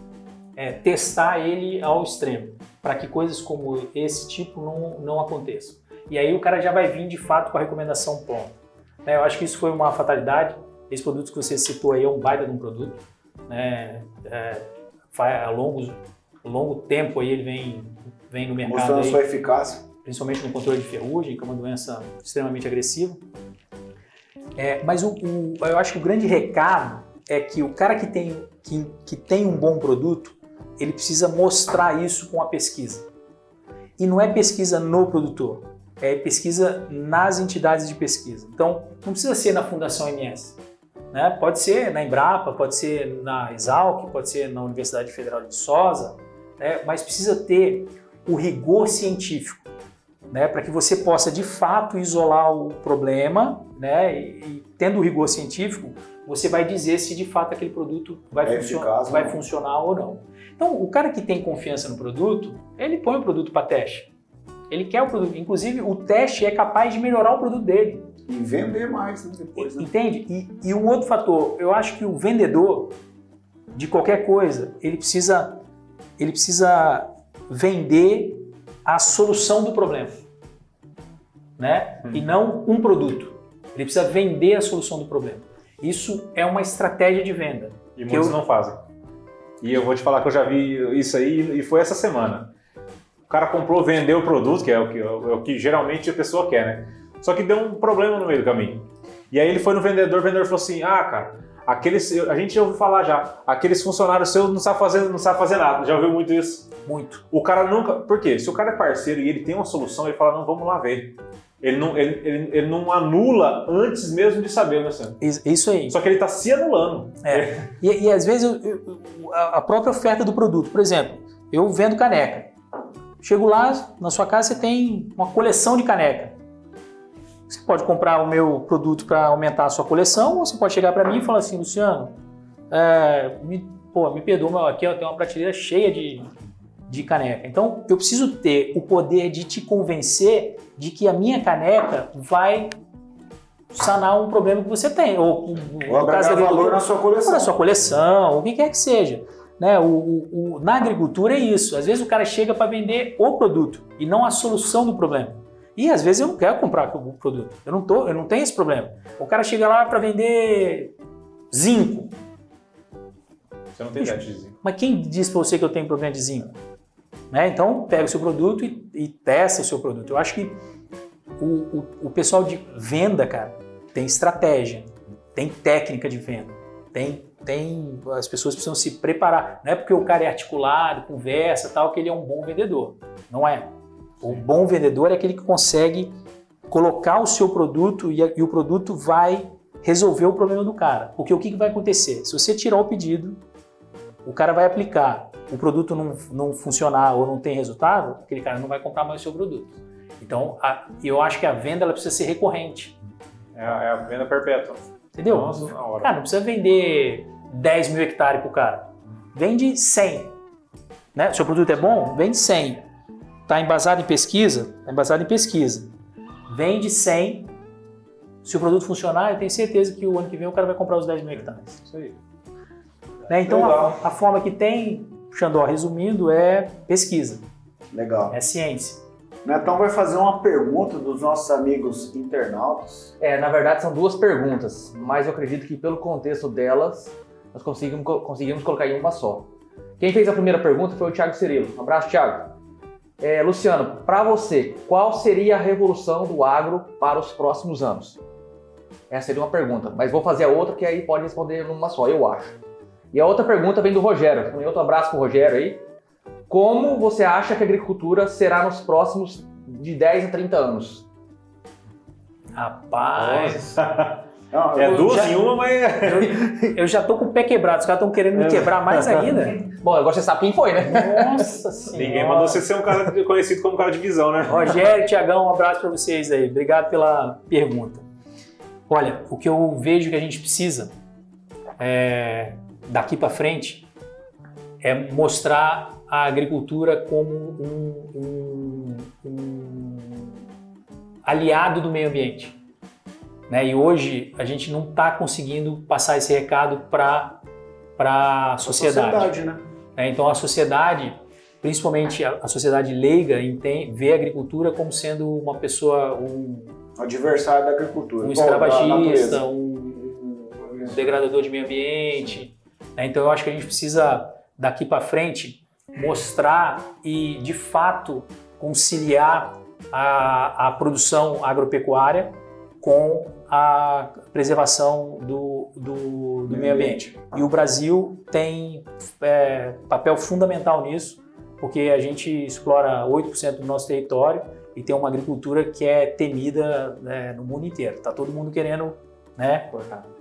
é, testar ele ao extremo, para que coisas como esse tipo não, não aconteçam. E aí o cara já vai vir de fato com a recomendação pronta. Eu acho que isso foi uma fatalidade. Esse produto que você citou aí é um baita de um produto. Né? É, a longo, longo tempo aí ele vem, vem no mercado Mostrando aí, sua eficácia. principalmente no controle de ferrugem, que é uma doença extremamente agressiva. É, mas o, o- eu acho que o grande recado é que o cara que tem, que, que tem um bom produto, ele precisa mostrar isso com a pesquisa. E não é pesquisa no produtor, é pesquisa nas entidades de pesquisa. Então, não precisa ser na Fundação MS. Né? Pode ser na Embrapa, pode ser na Exalc, pode ser na Universidade Federal de Viçosa, né? mas precisa ter o rigor científico, né, para que você possa de fato isolar o problema, né, e, e tendo o rigor científico, você vai dizer se de fato aquele produto vai, É ou vai funcionar ou não. Então, o cara que tem confiança no produto, ele põe o produto para teste. Ele quer o produto. Inclusive, o teste é capaz de melhorar o produto dele. E vender mais né, depois, né? Entende? E, e um outro fator, eu acho que o vendedor de qualquer coisa, ele precisa, ele precisa vender a solução do problema, né? E não um produto. Ele precisa vender a solução do problema. Isso é uma estratégia de venda. E Que muitos eu- não fazem. E eu vou te falar que eu já vi isso aí e foi essa semana. O cara comprou, vendeu o produto, que é o que, é o que geralmente a pessoa quer, né? Só que deu um problema no meio do caminho. E aí ele foi no vendedor, o vendedor falou assim: ah, cara, aqueles. A gente já ouviu falar já, aqueles funcionários seus não sabem fazer, não sabem fazer nada. Já ouviu muito isso? Muito. O cara nunca. Por quê? Se o cara é parceiro e ele tem uma solução, ele fala, não, vamos lá ver. Ele não, ele, ele, ele não anula antes mesmo de saber, né, Sam? Is- Isso aí. Só que ele tá se anulando. É. E, e às vezes eu- eu- a a própria oferta do produto, por exemplo, eu vendo caneca. Chego lá, na sua casa você tem uma coleção de caneca. Você pode comprar o meu produto para aumentar a sua coleção, ou você pode chegar para mim e falar assim, Luciano, é, me, pô, me perdoa, mas aqui eu tenho uma prateleira cheia de, de caneca. Então eu preciso ter o poder de te convencer de que a minha caneca vai sanar um problema que você tem. Ou, Ou no caso da valor na sua coleção. na sua coleção, o que quer que seja. Né? O, o- o- na agricultura é isso. Às vezes o cara chega para vender o produto e não a solução do problema. E às vezes eu não quero comprar o produto. Eu não, tô, eu não tenho esse problema. O cara chega lá para vender zinco. Você não tem ideia de dizer. Mas quem diz para você que eu tenho problema de zinco? Né? Então, pega o seu produto e, e testa o seu produto. Eu acho que o, o, o pessoal de venda, cara, tem estratégia, tem técnica de venda, tem, tem as pessoas precisam se preparar. Não é porque o cara é articulado, conversa, tal, que ele é um bom vendedor. Não é. O bom vendedor é aquele que consegue colocar o seu produto e, e o produto vai resolver o problema do cara. Porque o que, que vai acontecer? Se você tirar o pedido, o cara vai aplicar, o produto não, não funcionar ou não tem resultado, aquele cara não vai comprar mais o seu produto. Então, a- eu acho que a venda ela precisa ser recorrente. É a, é a venda perpétua. Entendeu? Nossa. Cara, não precisa vender 10 mil hectares pro cara. Vende 100. Né? Seu produto é bom? Vende 100. Está embasado em pesquisa? Está embasado em pesquisa. Vende 100. Se o produto funcionar, eu tenho certeza que o ano que vem o cara vai comprar os 10 mil hectares. Isso aí. Né? Então, a, a forma que tem, Xandó, resumindo, é pesquisa, Legal. é ciência. Netão vai fazer uma pergunta dos nossos amigos internautas. É, na verdade são duas perguntas, mas eu acredito que pelo contexto delas, nós conseguimos, co- conseguimos colocar em uma só. Quem fez a primeira pergunta foi o Thiago Cirilo. Um abraço, Thiago. É, Luciano, para você, qual seria a revolução do agro para os próximos anos? Essa seria uma pergunta, mas vou fazer a outra que aí pode responder numa só, eu acho. E a outra pergunta vem do Rogério. Também outro abraço pro Rogério aí. Como você acha que a agricultura será nos próximos de 10 a 30 anos? Rapaz, Não, É eu- duas já- em uma, mas. eu já tô com o pé quebrado, os caras estão querendo me quebrar mais ainda. Bom, agora você sabe quem foi, né? Nossa senhora. Ninguém mandou você ser um cara conhecido como cara de visão, né? Rogério, Tiagão, um abraço para vocês aí. Obrigado pela pergunta. Olha, o que eu vejo que a gente precisa é, daqui para frente é mostrar a agricultura como um, um- um aliado do meio ambiente. Né? E hoje a gente não está conseguindo passar esse recado para a sociedade. sociedade, né? né? Então a sociedade, principalmente a, a sociedade leiga, entende, vê a agricultura como sendo uma pessoa, um, Adversário da agricultura. um escravagista, um, um degradador de meio ambiente. né? Então eu acho que a gente precisa, daqui para frente, mostrar e, de fato, conciliar a, a produção agropecuária com a preservação do, do, do meio ambiente. E o Brasil tem é, papel fundamental nisso, porque a gente explora 8% do nosso território e tem uma agricultura que é temida né, no mundo inteiro. Está todo mundo querendo né,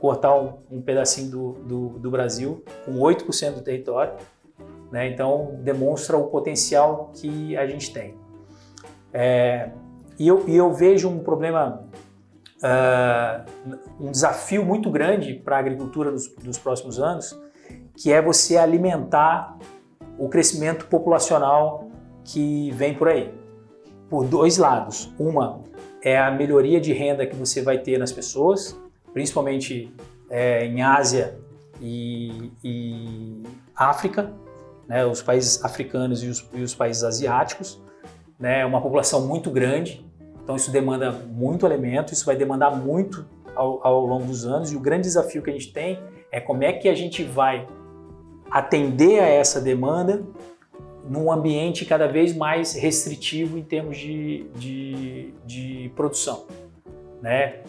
cortar um, um pedacinho do, do, do Brasil com 8% do território. Né? Então, demonstra o potencial que a gente tem. É, e, eu, e eu vejo um problema, uh, um desafio muito grande para a agricultura dos, dos próximos anos, que é você alimentar o crescimento populacional que vem por aí. Por dois lados. Uma é a melhoria de renda que você vai ter nas pessoas, principalmente é, em Ásia e, e África, né, os países africanos e os, e os países asiáticos. Né, uma população muito grande, então isso demanda muito alimento, isso vai demandar muito ao, ao longo dos anos. E o grande desafio que a gente tem é como é que a gente vai atender a essa demanda num ambiente cada vez mais restritivo em termos de, de, de produção, né?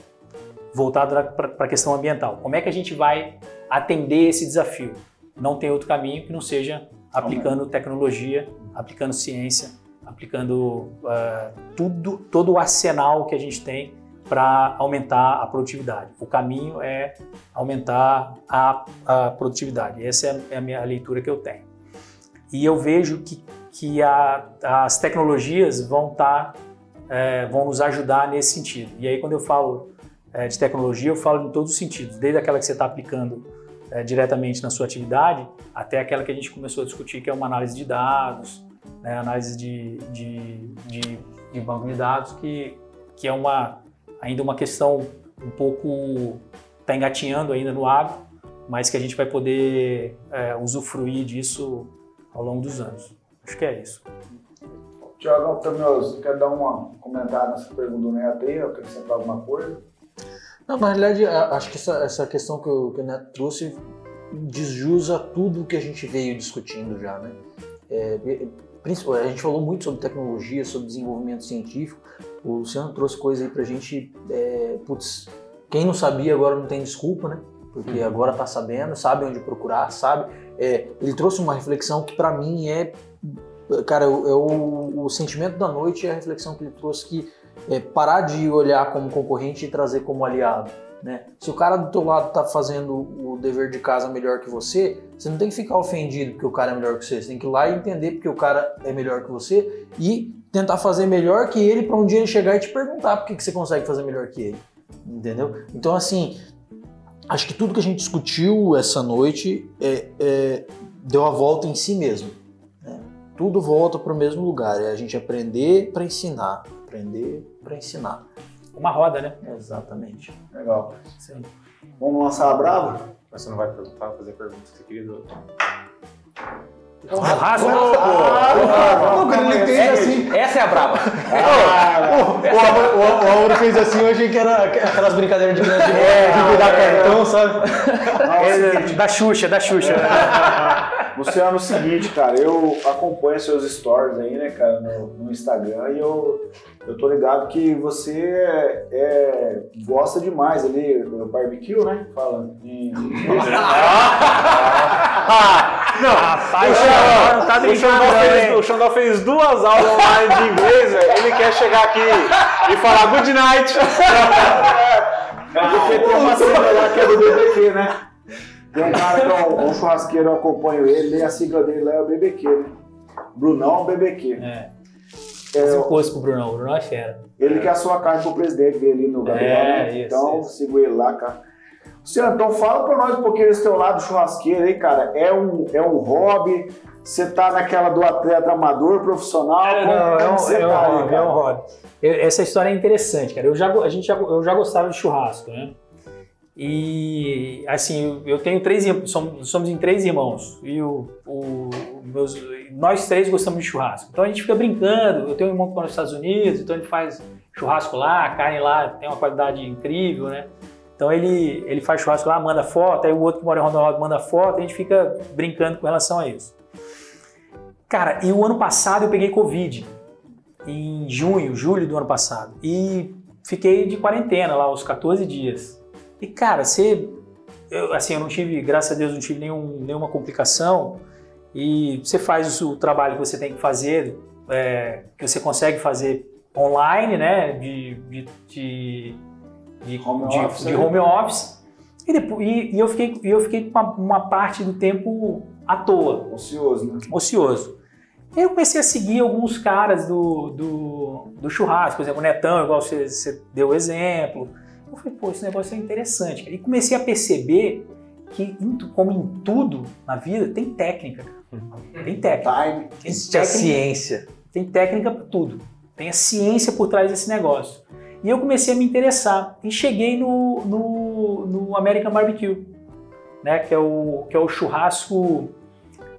voltado para a questão ambiental. Como é que a gente vai atender esse desafio? Não tem outro caminho que não seja aplicando tecnologia, aplicando ciência, aplicando uh, tudo, todo o arsenal que a gente tem para aumentar a produtividade. O caminho é aumentar a, a produtividade. Essa é, é a minha leitura que eu tenho. E eu vejo que, que a, as tecnologias vão estar, tá, é, vão nos ajudar nesse sentido. E aí quando eu falo é, de tecnologia, eu falo em todos os sentidos, desde aquela que você está aplicando é, diretamente na sua atividade, até aquela que a gente começou a discutir, que é uma análise de dados, né, análise de, de, de, de banco de dados, que, que é uma ainda uma questão um pouco está engatinhando ainda no agro, mas que a gente vai poder é, usufruir disso ao longo dos anos. Acho que é isso. Tiago Tamioso, quer dar uma comentário nessa pergunta do Neto aí, acrescentar alguma coisa? Não, na realidade, acho que essa, essa questão que o, que o Neto trouxe desjusa tudo que a gente veio discutindo já, né? É, a gente falou muito sobre tecnologia, sobre desenvolvimento científico. O Luciano trouxe coisa aí pra gente. É, putz, quem não sabia agora não tem desculpa, né? Porque uhum. agora tá sabendo, sabe onde procurar, sabe. É, ele trouxe uma reflexão que para mim é. Cara, é o, o, sentimento da noite é a reflexão que ele trouxe que é parar de olhar como concorrente e trazer como aliado. Né? Se o cara do teu lado está fazendo o dever de casa melhor que você, você não tem que ficar ofendido porque o cara é melhor que você. Você tem que ir lá e entender porque o cara é melhor que você e tentar fazer melhor que ele para um dia ele chegar e te perguntar por que você consegue fazer melhor que ele. Entendeu? Então, assim, acho que tudo que a gente discutiu essa noite é, é, deu a volta em si mesmo. Né? Tudo volta para o mesmo lugar. É a gente aprender para ensinar. Aprender para ensinar. Uma roda, né? Exatamente. Legal. Sim. Vamos lançar a brava? Mas você não vai perguntar, fazer perguntas que você queria do... Um rasgo? ele fez assim. Essa é a brava. o Auro fez assim, eu achei que era aquelas brincadeiras de grande de virar cartão, sabe? É, da Xuxa, da Xuxa. Luciano, é o seguinte, cara, eu acompanho seus stories aí, né, cara, no, no Instagram e eu, eu tô ligado que você é, é gosta demais ali do barbecue, né? Fala. Em... não, rapaz, o Xandó, tá o, Xandó fez, o fez duas aulas online de inglês, ele quer chegar aqui e falar good night. Porque tem uma cena lá que é do BBQ, né? Tem um cara que é um, um churrasqueiro, eu acompanho ele, a sigla dele lá é o BBQ, né? Brunão BBQ. É. É, um posto pro Brunão, o Brunão é fera. Ele quer a sua carne pro presidente dele no Gabriel. É, isso, então, isso. sigo ele lá, cara. Luciano, então fala pra nós um pouquinho desse teu lado churrasqueiro aí, cara. É um, é um hobby? Você tá naquela do atleta amador, profissional? É, não, é, um, é, um tá hobby, é um hobby. essa história é interessante, cara. Eu já, a gente já, eu já gostava de churrasco, né? E assim, eu tenho três somos, somos em três irmãos e o, o, meus, nós três gostamos de churrasco. Então a gente fica brincando. Eu tenho um irmão que mora nos Estados Unidos, então ele faz churrasco lá, a carne lá tem uma qualidade incrível, né? Então ele, ele faz churrasco lá, manda foto, aí o outro que mora em Ronaldo manda foto, a gente fica brincando com relação a isso. Cara, e o ano passado eu peguei Covid, em junho, julho do ano passado, e fiquei de quarentena lá, aos 14 dias. E cara, você. Eu, assim, eu não tive, graças a Deus, não tive nenhum, nenhuma complicação. E você faz o trabalho que você tem que fazer, é, que você consegue fazer online, né? De, de, de, de home, de, office, de home office. E, depois, e, e, eu fiquei, eu fiquei com uma, uma, parte do tempo à toa, Ocioso, né? ocioso. E eu comecei a seguir alguns caras do, do, do churrasco, por exemplo, o Netão, igual você, você deu o exemplo. Eu falei, pô, esse negócio é interessante. cara. E comecei a perceber que, como em tudo na vida, tem técnica. cara. Tem técnica. Time. Tem é técnica, ciência. tem técnica para tudo. Tem a ciência por trás desse negócio. E eu comecei a me interessar. E cheguei no, no, no American Barbecue, né? que, é o, que é o churrasco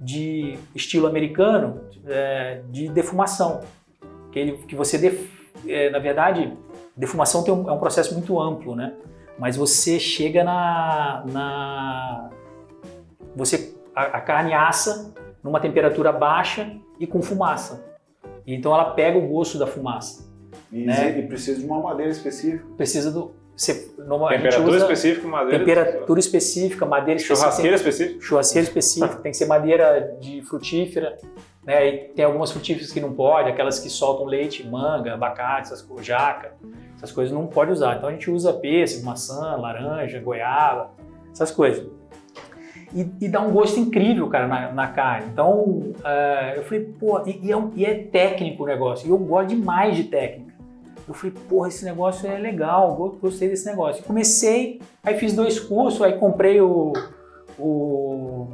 de estilo americano é, de defumação. Que, ele, que você, def, é, na verdade, defumação tem um- é um processo muito amplo, né? Mas você chega na. na você, a, a carne assa numa temperatura baixa e com fumaça. Então ela pega o gosto da fumaça. E, Né? e precisa de uma madeira específica. Precisa do. Você, normal- Temperatura usa específica, madeira. Temperatura específica, madeira específica. Churrasqueira específica. churrasqueira específica, tem que ser madeira de frutífera, né? E tem algumas frutíferas que não pode, aquelas que soltam leite, manga, abacate, essas jaca, essas coisas não pode usar. Então a gente usa pêssego, maçã, laranja, goiaba, essas coisas. E, e dá um gosto incrível, cara, na, na carne. Então eh, eu falei, pô, e, e é, e é técnico o negócio, e eu gosto demais de técnica. Eu falei, porra, esse negócio é legal, go- gostei desse negócio. Comecei, aí fiz dois cursos, aí comprei o, o,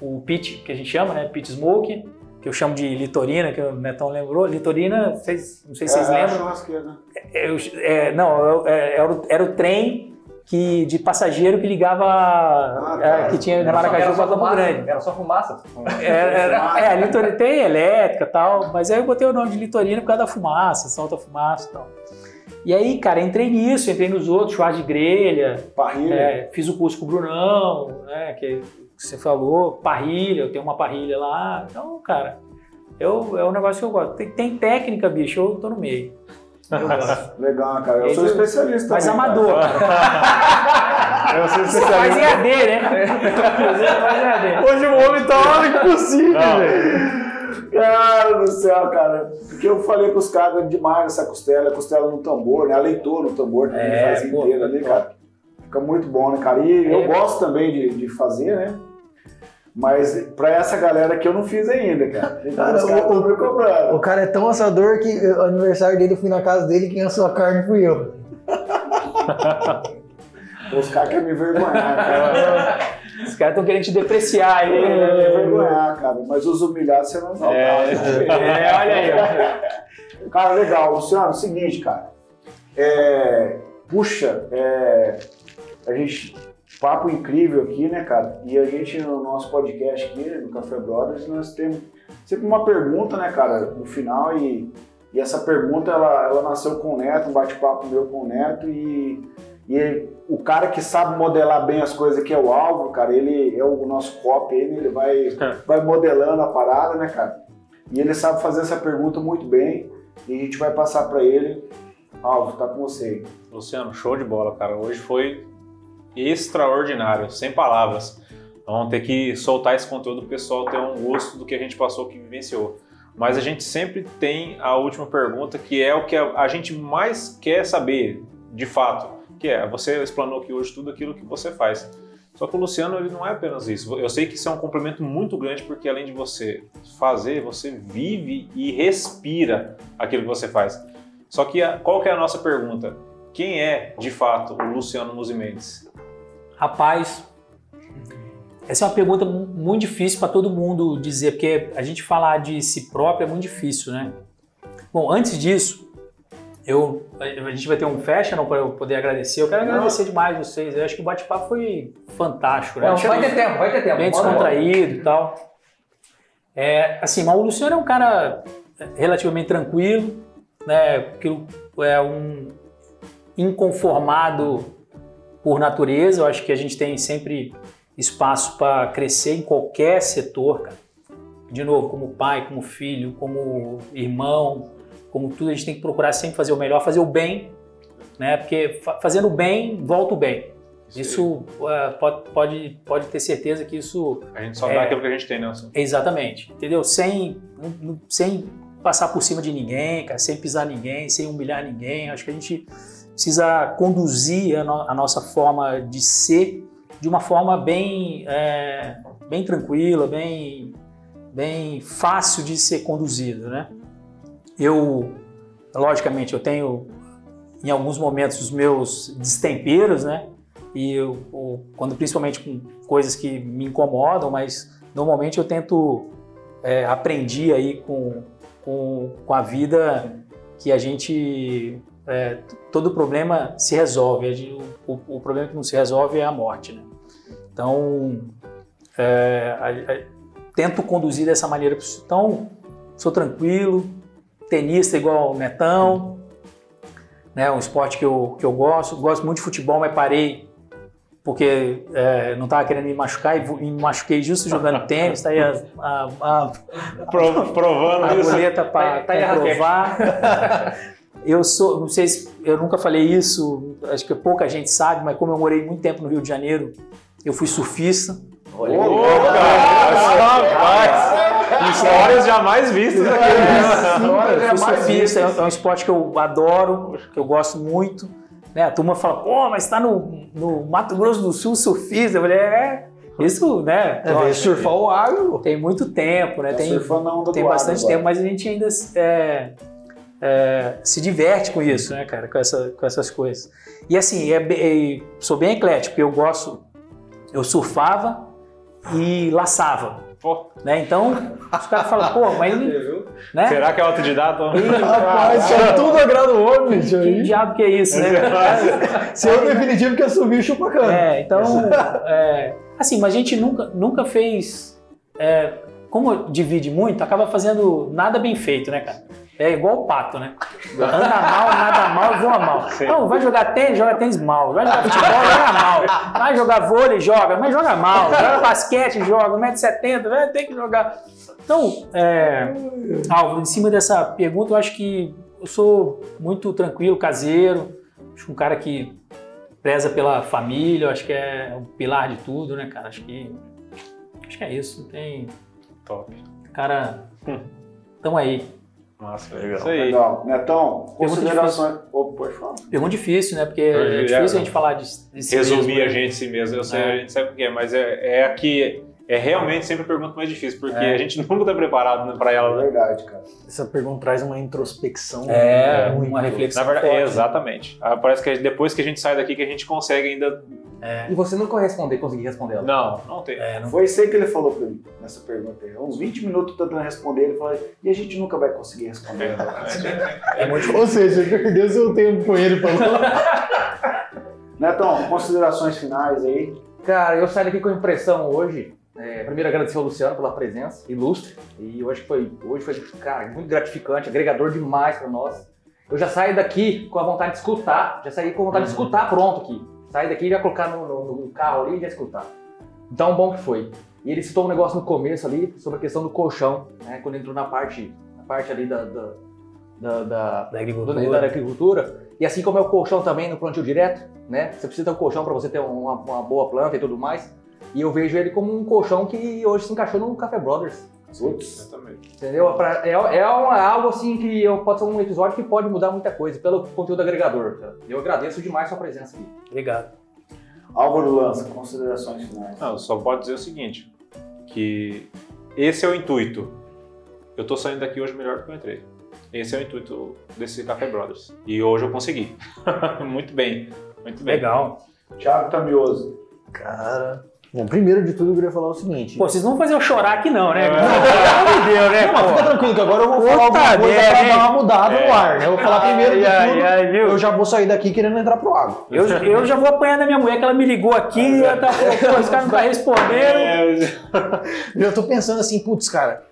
o pit, que a gente chama, né? Pit Smoke, que eu chamo de litorina, que o Netão lembrou. Litorina, vocês, não sei se vocês é lembram. churrasqueira, né? Eu- é, não, eu- é, era, o, era o trem que, de passageiro que ligava, tá. é, que tinha Era só- Maracaju para Campo fumaça, Grande. Era só fumaça. Era, era, é, a litorina tem elétrica e tal, mas aí eu botei o nome de litorina por causa da fumaça, solta fumaça e tal. E aí, cara, entrei nisso, entrei nos outros, churrasco de grelha, é, fiz o curso com o Brunão, né, que você falou, parrilha, eu tenho uma parrilha lá. Então, cara, eu, é um negócio que eu gosto. Tem, tem técnica, bicho, eu tô no meio. Legal, cara. Eu sou Esse- especialista Mas também, cara. amador. Eu sou Você faz especialista. EAD, né? Faz EAD. Hoje o homem tá hora impossível, velho. Cara do céu, cara. Porque eu falei com os caras demais nessa costela, costela no tambor, né? A leitura no tambor também É, faz inteira ali, cara. Fica muito bom, né, cara? E É. eu gosto também de, de fazer, né? Mas pra essa galera que eu não fiz ainda, cara. Então Cara, os caras o- me cobrando. O cara é tão assador que o aniversário dele eu fui na casa dele e quem assou a carne fui eu. Os caras querem me envergonhar, cara. Os caras estão querendo te depreciar aí. Querem me envergonhar, cara. Mas os humilhados você não sabe. É, olha aí. ó. Cara, legal. Luciano, é o seguinte, cara. É, puxa, é, a gente. Papo incrível aqui, né, cara? E a gente, no nosso podcast aqui, no Café Brothers, nós temos sempre uma pergunta, né, cara, no final. E, e essa pergunta, ela, ela nasceu com o Neto, um bate-papo meu com o Neto. E, e o cara que sabe modelar bem as coisas, que é o Álvaro, cara, ele é o nosso copy, ele, ele vai, vai modelando a parada, né, cara? E ele sabe fazer essa pergunta muito bem. E a gente vai passar para ele. Alvo, tá com você. Luciano, show de bola, cara. Hoje foi extraordinário, sem palavras. Vamos ter que soltar esse conteúdo pro pessoal ter um gosto do que a gente passou, que vivenciou. Mas a gente sempre tem a última pergunta, que é o que a gente mais quer saber, de fato, que é, você explanou aqui hoje tudo aquilo que você faz. Só que o Luciano, ele não é apenas isso. Eu sei que isso é um complemento muito grande, porque além de você fazer, você vive e respira aquilo que você faz. Só que a- qual que é a nossa pergunta? Quem é, de fato, o Luciano Musi Mendes? Rapaz, essa é uma pergunta mu- muito difícil para todo mundo dizer, porque a gente falar de si próprio é muito difícil, né? Bom, antes disso, eu, a gente vai ter um fashion para eu poder agradecer. Eu quero agradecer demais vocês. Eu acho que o bate-papo foi fantástico, né? Não, vai ter tempo, vai ter tempo. bem descontraído e tal. É, assim, mas o Luciano é um cara relativamente tranquilo, né? É um inconformado por natureza. Eu acho que a gente tem sempre espaço para crescer em qualquer setor, cara. De novo, como pai, como filho, como irmão, como tudo, a gente tem que procurar sempre fazer o melhor, fazer o bem, né? Porque fa- fazendo o bem, volta o bem. Isso eh, pode, pode, pode ter certeza que isso A gente só É. dá aquilo que a gente tem, Nelson. Exatamente, entendeu? Sem, sem passar por cima de ninguém, cara, sem pisar ninguém, sem humilhar ninguém. Acho que a gente precisa conduzir a, no- a nossa forma de ser de uma forma bem, é, bem tranquila, bem, bem fácil de ser conduzido, né? Eu, logicamente, eu tenho em alguns momentos os meus destemperos, né? E eu, eu- quando principalmente com coisas que me incomodam, mas normalmente eu tento é, aprendi aí com, com, com a vida que a gente é, todo problema se resolve. Gente- o, o problema que não se resolve é a morte, né? Então é, a- a- tento conduzir dessa maneira. Então sou tranquilo, tenista igual o Netão, né? Um esporte que eu, que eu gosto. Gosto muito de futebol, mas parei porque é, não estava querendo me machucar e me machuquei justo jogando tênis. Tá aí a, a, a, Pro- provando a isso. boleta para Tá- tá comprovar. Eu sou, não sei se eu nunca falei isso, acho que pouca gente sabe, mas como eu morei muito tempo no Rio de Janeiro, eu fui surfista. Olha, Ô, cara, rapaz! Histórias jamais vistas aqui. Eu fui surfista, é um- é um esporte que eu adoro, que eu gosto muito. Né? A turma fala, pô, mas tá no, no Mato Grosso do Sul surfista. Eu falei, é, isso, né? É, lógico, surfar o agro. Tem muito tempo, né? Tá Tem, surfando na onda tem do bastante agora. tempo, mas a gente ainda é, é, se diverte com isso, né, cara? Com, essa, com essas coisas. E assim, é, é- sou bem eclético, eu gosto. Eu surfava e laçava. Pô, Né? Então, os caras falam, pô, mas. Né? será que é autodidata? Rapaz, isso é tudo agrada o homem, bicho. Que aí. diabo que é isso, né? Se é o definitivo que assumiu o chupacana. É, então, é, assim, mas a gente nunca, nunca fez, é, como divide muito, acaba fazendo nada bem feito, né, cara? É igual o pato, né? Anda mal, nada mal, voa mal. Sim. Não, vai jogar tênis, joga tênis mal. Vai jogar futebol, joga mal. Vai jogar vôlei, joga, mas joga mal. Joga basquete, joga, 1,70m, vai ter que jogar. Então, é, Álvaro, em cima dessa pergunta, eu acho que eu sou muito tranquilo, caseiro. Acho que um cara que preza pela família, acho que é um pilar de tudo, né, cara? Acho que acho que é isso. Tem Top. cara, tamo aí. Nossa, Legal. Isso aí. Legal. Netão, Pergunta considerações. Ô, pode falar. Pergunta difícil, né? Porque é já- difícil a gente falar de, de si Resumir mesmo, a né? gente em si mesmo, eu sei, É. a gente sabe o que é, mas é, é a que é realmente sempre a pergunta mais difícil, porque É. a gente nunca tá preparado né, pra É ela, né? verdade, cara. Essa pergunta traz uma introspecção. É, muito. uma reflexão. Na verdade, forte, é, né? exatamente. Ah, Parece que depois que a gente sai daqui que a gente consegue ainda. E você nunca responder, conseguir responder ela. Não, não tem. É, não- Foi isso aí que ele falou pra mim, nessa pergunta aí. Uns 20 minutos tentando responder, ele falou, e a gente nunca vai conseguir responder. é muito Ou seja, perdeu seu tempo com ele falando. Netão, considerações finais aí. Cara, eu saí daqui com a impressão hoje. é, primeiro agradecer ao Luciano pela presença ilustre. E hoje foi, hoje foi cara, muito gratificante, agregador demais para nós. Eu já saí daqui com a vontade de escutar, já saí com a vontade de escutar pronto aqui. Saí daqui e já colocar no, no- no carro ali e já escutar. Então, bom que foi. E ele citou um negócio no começo ali sobre a questão do colchão, né? Quando entrou na parte, na parte ali da, da, da- da- da agricultura. da agricultura. E assim como é o colchão também no plantio direto, né? Você precisa ter um colchão para você ter uma, uma boa planta e tudo mais. E eu vejo ele como um colchão que hoje se encaixou no Café Brothers. Putz, Exatamente. Entendeu? Pra- É, é uma- algo assim que eu, pode ser um episódio que pode mudar muita coisa pelo conteúdo agregador. cara. Eu agradeço demais sua presença aqui. Obrigado. Álvaro Lança, considerações finais. Não, só pode dizer o seguinte: que esse é o intuito. Eu tô saindo daqui hoje melhor do que eu entrei. Esse é o intuito desse Café Brothers. E hoje eu consegui. muito bem. Muito bem. Legal. Thiago Tamioso. Cara. Bom, primeiro de tudo eu queria falar o seguinte. Pô, vocês não vão fazer eu chorar aqui não, né? É. Pelo amor de Deus, né? Não, mas fica tranquilo que agora eu vou falar Puta alguma coisa pra dar uma mudada É. no ar, né? Eu vou falar primeiro de Ai, tudo. ai? Eu já vou sair daqui querendo entrar pro água. Eu, eu já vou apanhar da minha mulher, que ela me ligou aqui, ela tá, os caras não tá respondendo. É, Eu tô pensando assim, putz, cara,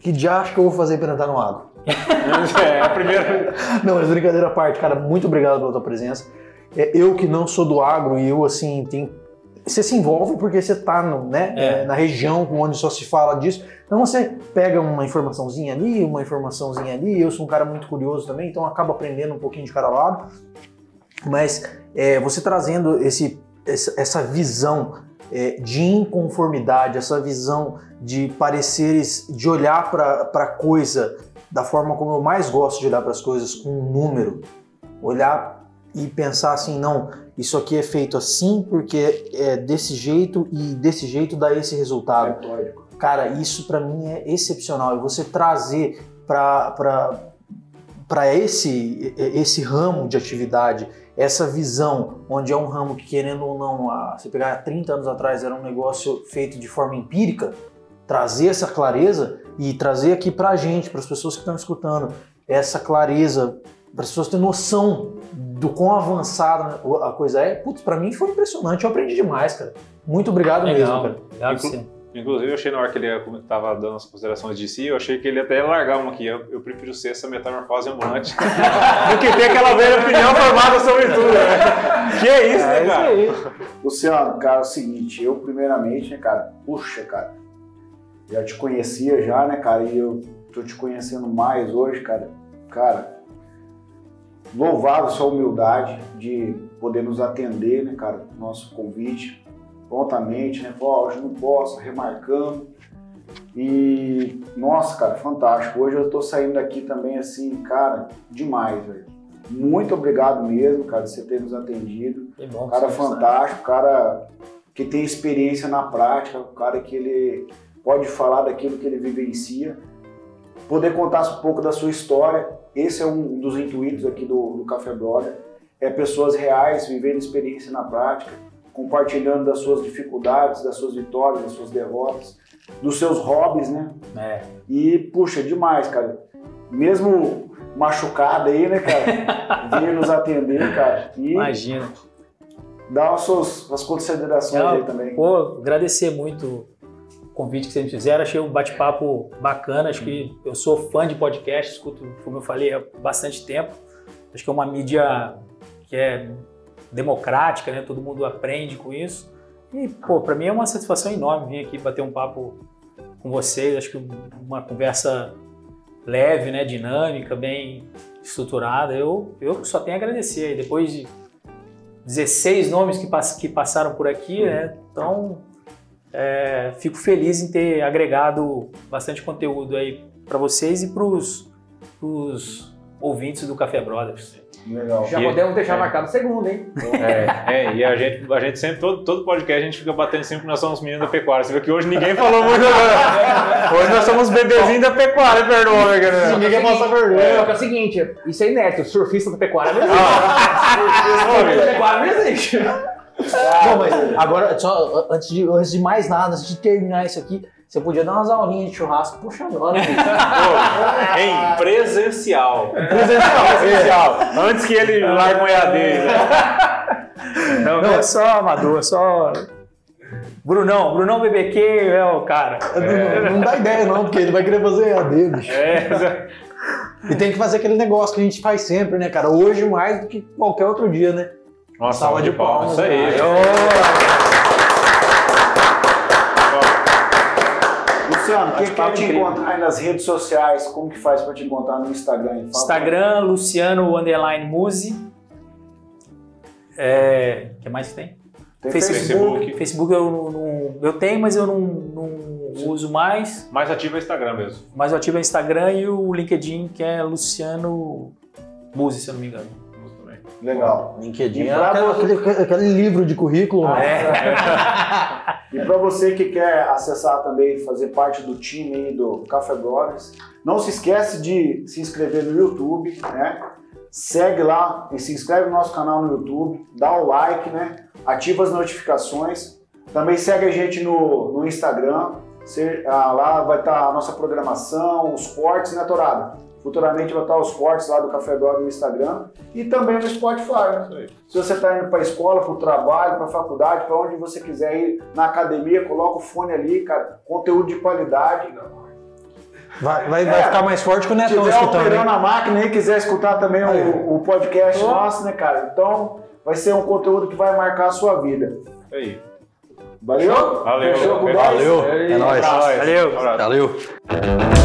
que diacho que eu vou fazer pra entrar no água? é, a primeira. Não, mas brincadeira à parte, cara, muito obrigado pela tua presença. É, eu que não sou do agro e eu, assim, tenho... Você se envolve porque você tá no, né, É. é, na região onde só se fala disso. Então você pega uma informaçãozinha ali, uma informaçãozinha ali. Eu sou um cara muito curioso também, então acabo aprendendo um pouquinho de cada lado. Mas é, você trazendo esse, essa, essa visão é, de inconformidade, essa visão de pareceres, de olhar para a coisa da forma como eu mais gosto de olhar para as coisas, com um número. Olhar e pensar assim, não, isso aqui é feito assim porque é desse jeito e desse jeito dá esse resultado. Metódico. Cara, isso pra mim é excepcional. E você trazer para esse, esse ramo de atividade, essa visão, onde é um ramo que, querendo ou não, a, você pegar 30 anos atrás era um negócio feito de forma empírica, trazer essa clareza e trazer aqui pra gente, para as pessoas que estão escutando, essa clareza, para as pessoas terem noção do quão avançada a coisa é. Putz, pra mim foi impressionante, eu aprendi demais, cara. Muito obrigado mesmo, Legal. cara. Obrigado Inclu-. Inclusive, eu achei na hora que ele estava dando as considerações de si, eu achei que ele até ia largar uma aqui. Eu, eu prefiro ser essa metamorfose ambulante do que ter aquela velha opinião formada sobre tudo. Né? Que é isso, né, cara? Luciano, cara, é o seguinte, eu primeiramente, né, cara, puxa, cara, já te conhecia já, né, cara, e eu tô te conhecendo mais hoje, cara, cara, louvável sua humildade de poder nos atender, né, cara, nosso convite prontamente, né, hoje não posso, remarcando, e, nossa, cara, fantástico, hoje eu tô saindo daqui também, assim, cara, demais, velho, muito obrigado mesmo, cara, de você ter nos atendido, Que bom. cara fantástico, cara que tem experiência na prática, o cara que ele pode falar daquilo que ele vivencia, poder contar um pouco da sua história. Esse é um dos intuitos aqui do, do Café Brother, é pessoas reais vivendo experiência na prática, compartilhando das suas dificuldades, das suas vitórias, das suas derrotas, dos seus hobbies, né? É. E puxa, demais, cara. Mesmo machucado aí, né, cara? Vir nos atender, cara. E Imagina. Dá as suas as considerações aí também. Pô, agradecer muito convite que vocês me fizeram. Achei um bate-papo bacana. Acho que eu sou fã de podcast, escuto, como eu falei, há bastante tempo. Acho que é uma mídia que é democrática, né? Todo mundo aprende com isso. E, pô, pra mim é uma satisfação enorme vir aqui bater um papo com vocês. Acho que uma conversa leve, né? Dinâmica, bem estruturada. Eu, eu só tenho a agradecer. E depois de 16 nomes que, pass- que passaram por aqui, né? Então, é, fico feliz em ter agregado bastante conteúdo aí para vocês e para os ouvintes do Café Brothers. Legal. Já E- podemos deixar é. marcado o segundo, hein? É, é, e a gente, a gente sempre, todo, todo podcast, a gente fica batendo sempre que nós somos meninos da pecuária. Você vê que hoje ninguém falou muito. agora. Hoje nós somos bebezinhos da pecuária, perdoa, né, galera? Ninguém quer passar vergonha. Só que é o seguinte, isso é inédito, surfista da pecuária não existe. surfista da pecuária não existe. Bom, mas agora, só antes de, antes de mais nada, antes de terminar isso aqui, você podia dar umas aulinhas de churrasco pro né? Pô, Em presencial. Presencial. presencial. Antes que ele largue um EAD. Né? Não, é só amador, só. Brunão, Brunão BBQ é o cara. Não, não dá ideia, não, porque ele vai querer fazer EAD, bicho. É, E tem que fazer aquele negócio que a gente faz sempre, né, cara? Hoje mais do que qualquer outro dia, né? Uma Salva de palmas, Isso aí. cara. Luciano, quem quer te incrível. encontrar aí nas redes sociais, como que faz pra te encontrar no Instagram? Fala Instagram, Luciano Underline Muse. É. O que mais que tem? Tem Facebook. Facebook. Facebook eu, não, eu tenho, mas eu não, não uso mais. Mais ativo é Instagram mesmo. Mas eu ativo é o Instagram e o LinkedIn, que é Luciano Muse, se eu não me engano. Legal. LinkedIn E é aquele, aquele- aquele livro de currículo. né? É. E para você que quer acessar também, fazer parte do time do Café Brothers, não se esquece de se inscrever no YouTube, né? Segue lá e se inscreve no nosso canal no YouTube, dá o like, né? Ativa as notificações. Também segue a gente no, no Instagram. Você- ah, lá vai estar a nossa programação, os cortes, né, Torada? Futuramente vai estar os cortes lá do Café Brothers no Instagram e também no Spotify, né? Se você está indo para a escola, para o trabalho, para a faculdade, para onde você quiser ir, na academia, coloca o fone ali, cara, conteúdo de qualidade. Vai, vai, vai É. ficar mais forte que o Se Netão escutando. operando hein? a máquina e quiser escutar também Aí. o, o podcast Oh. nosso, né, cara? Então, vai ser um conteúdo que vai marcar a sua vida. Isso aí. Valeu? Valeu. Fechou com Valeu. 10? É nóis. Abraço. Valeu. Abraço. Valeu.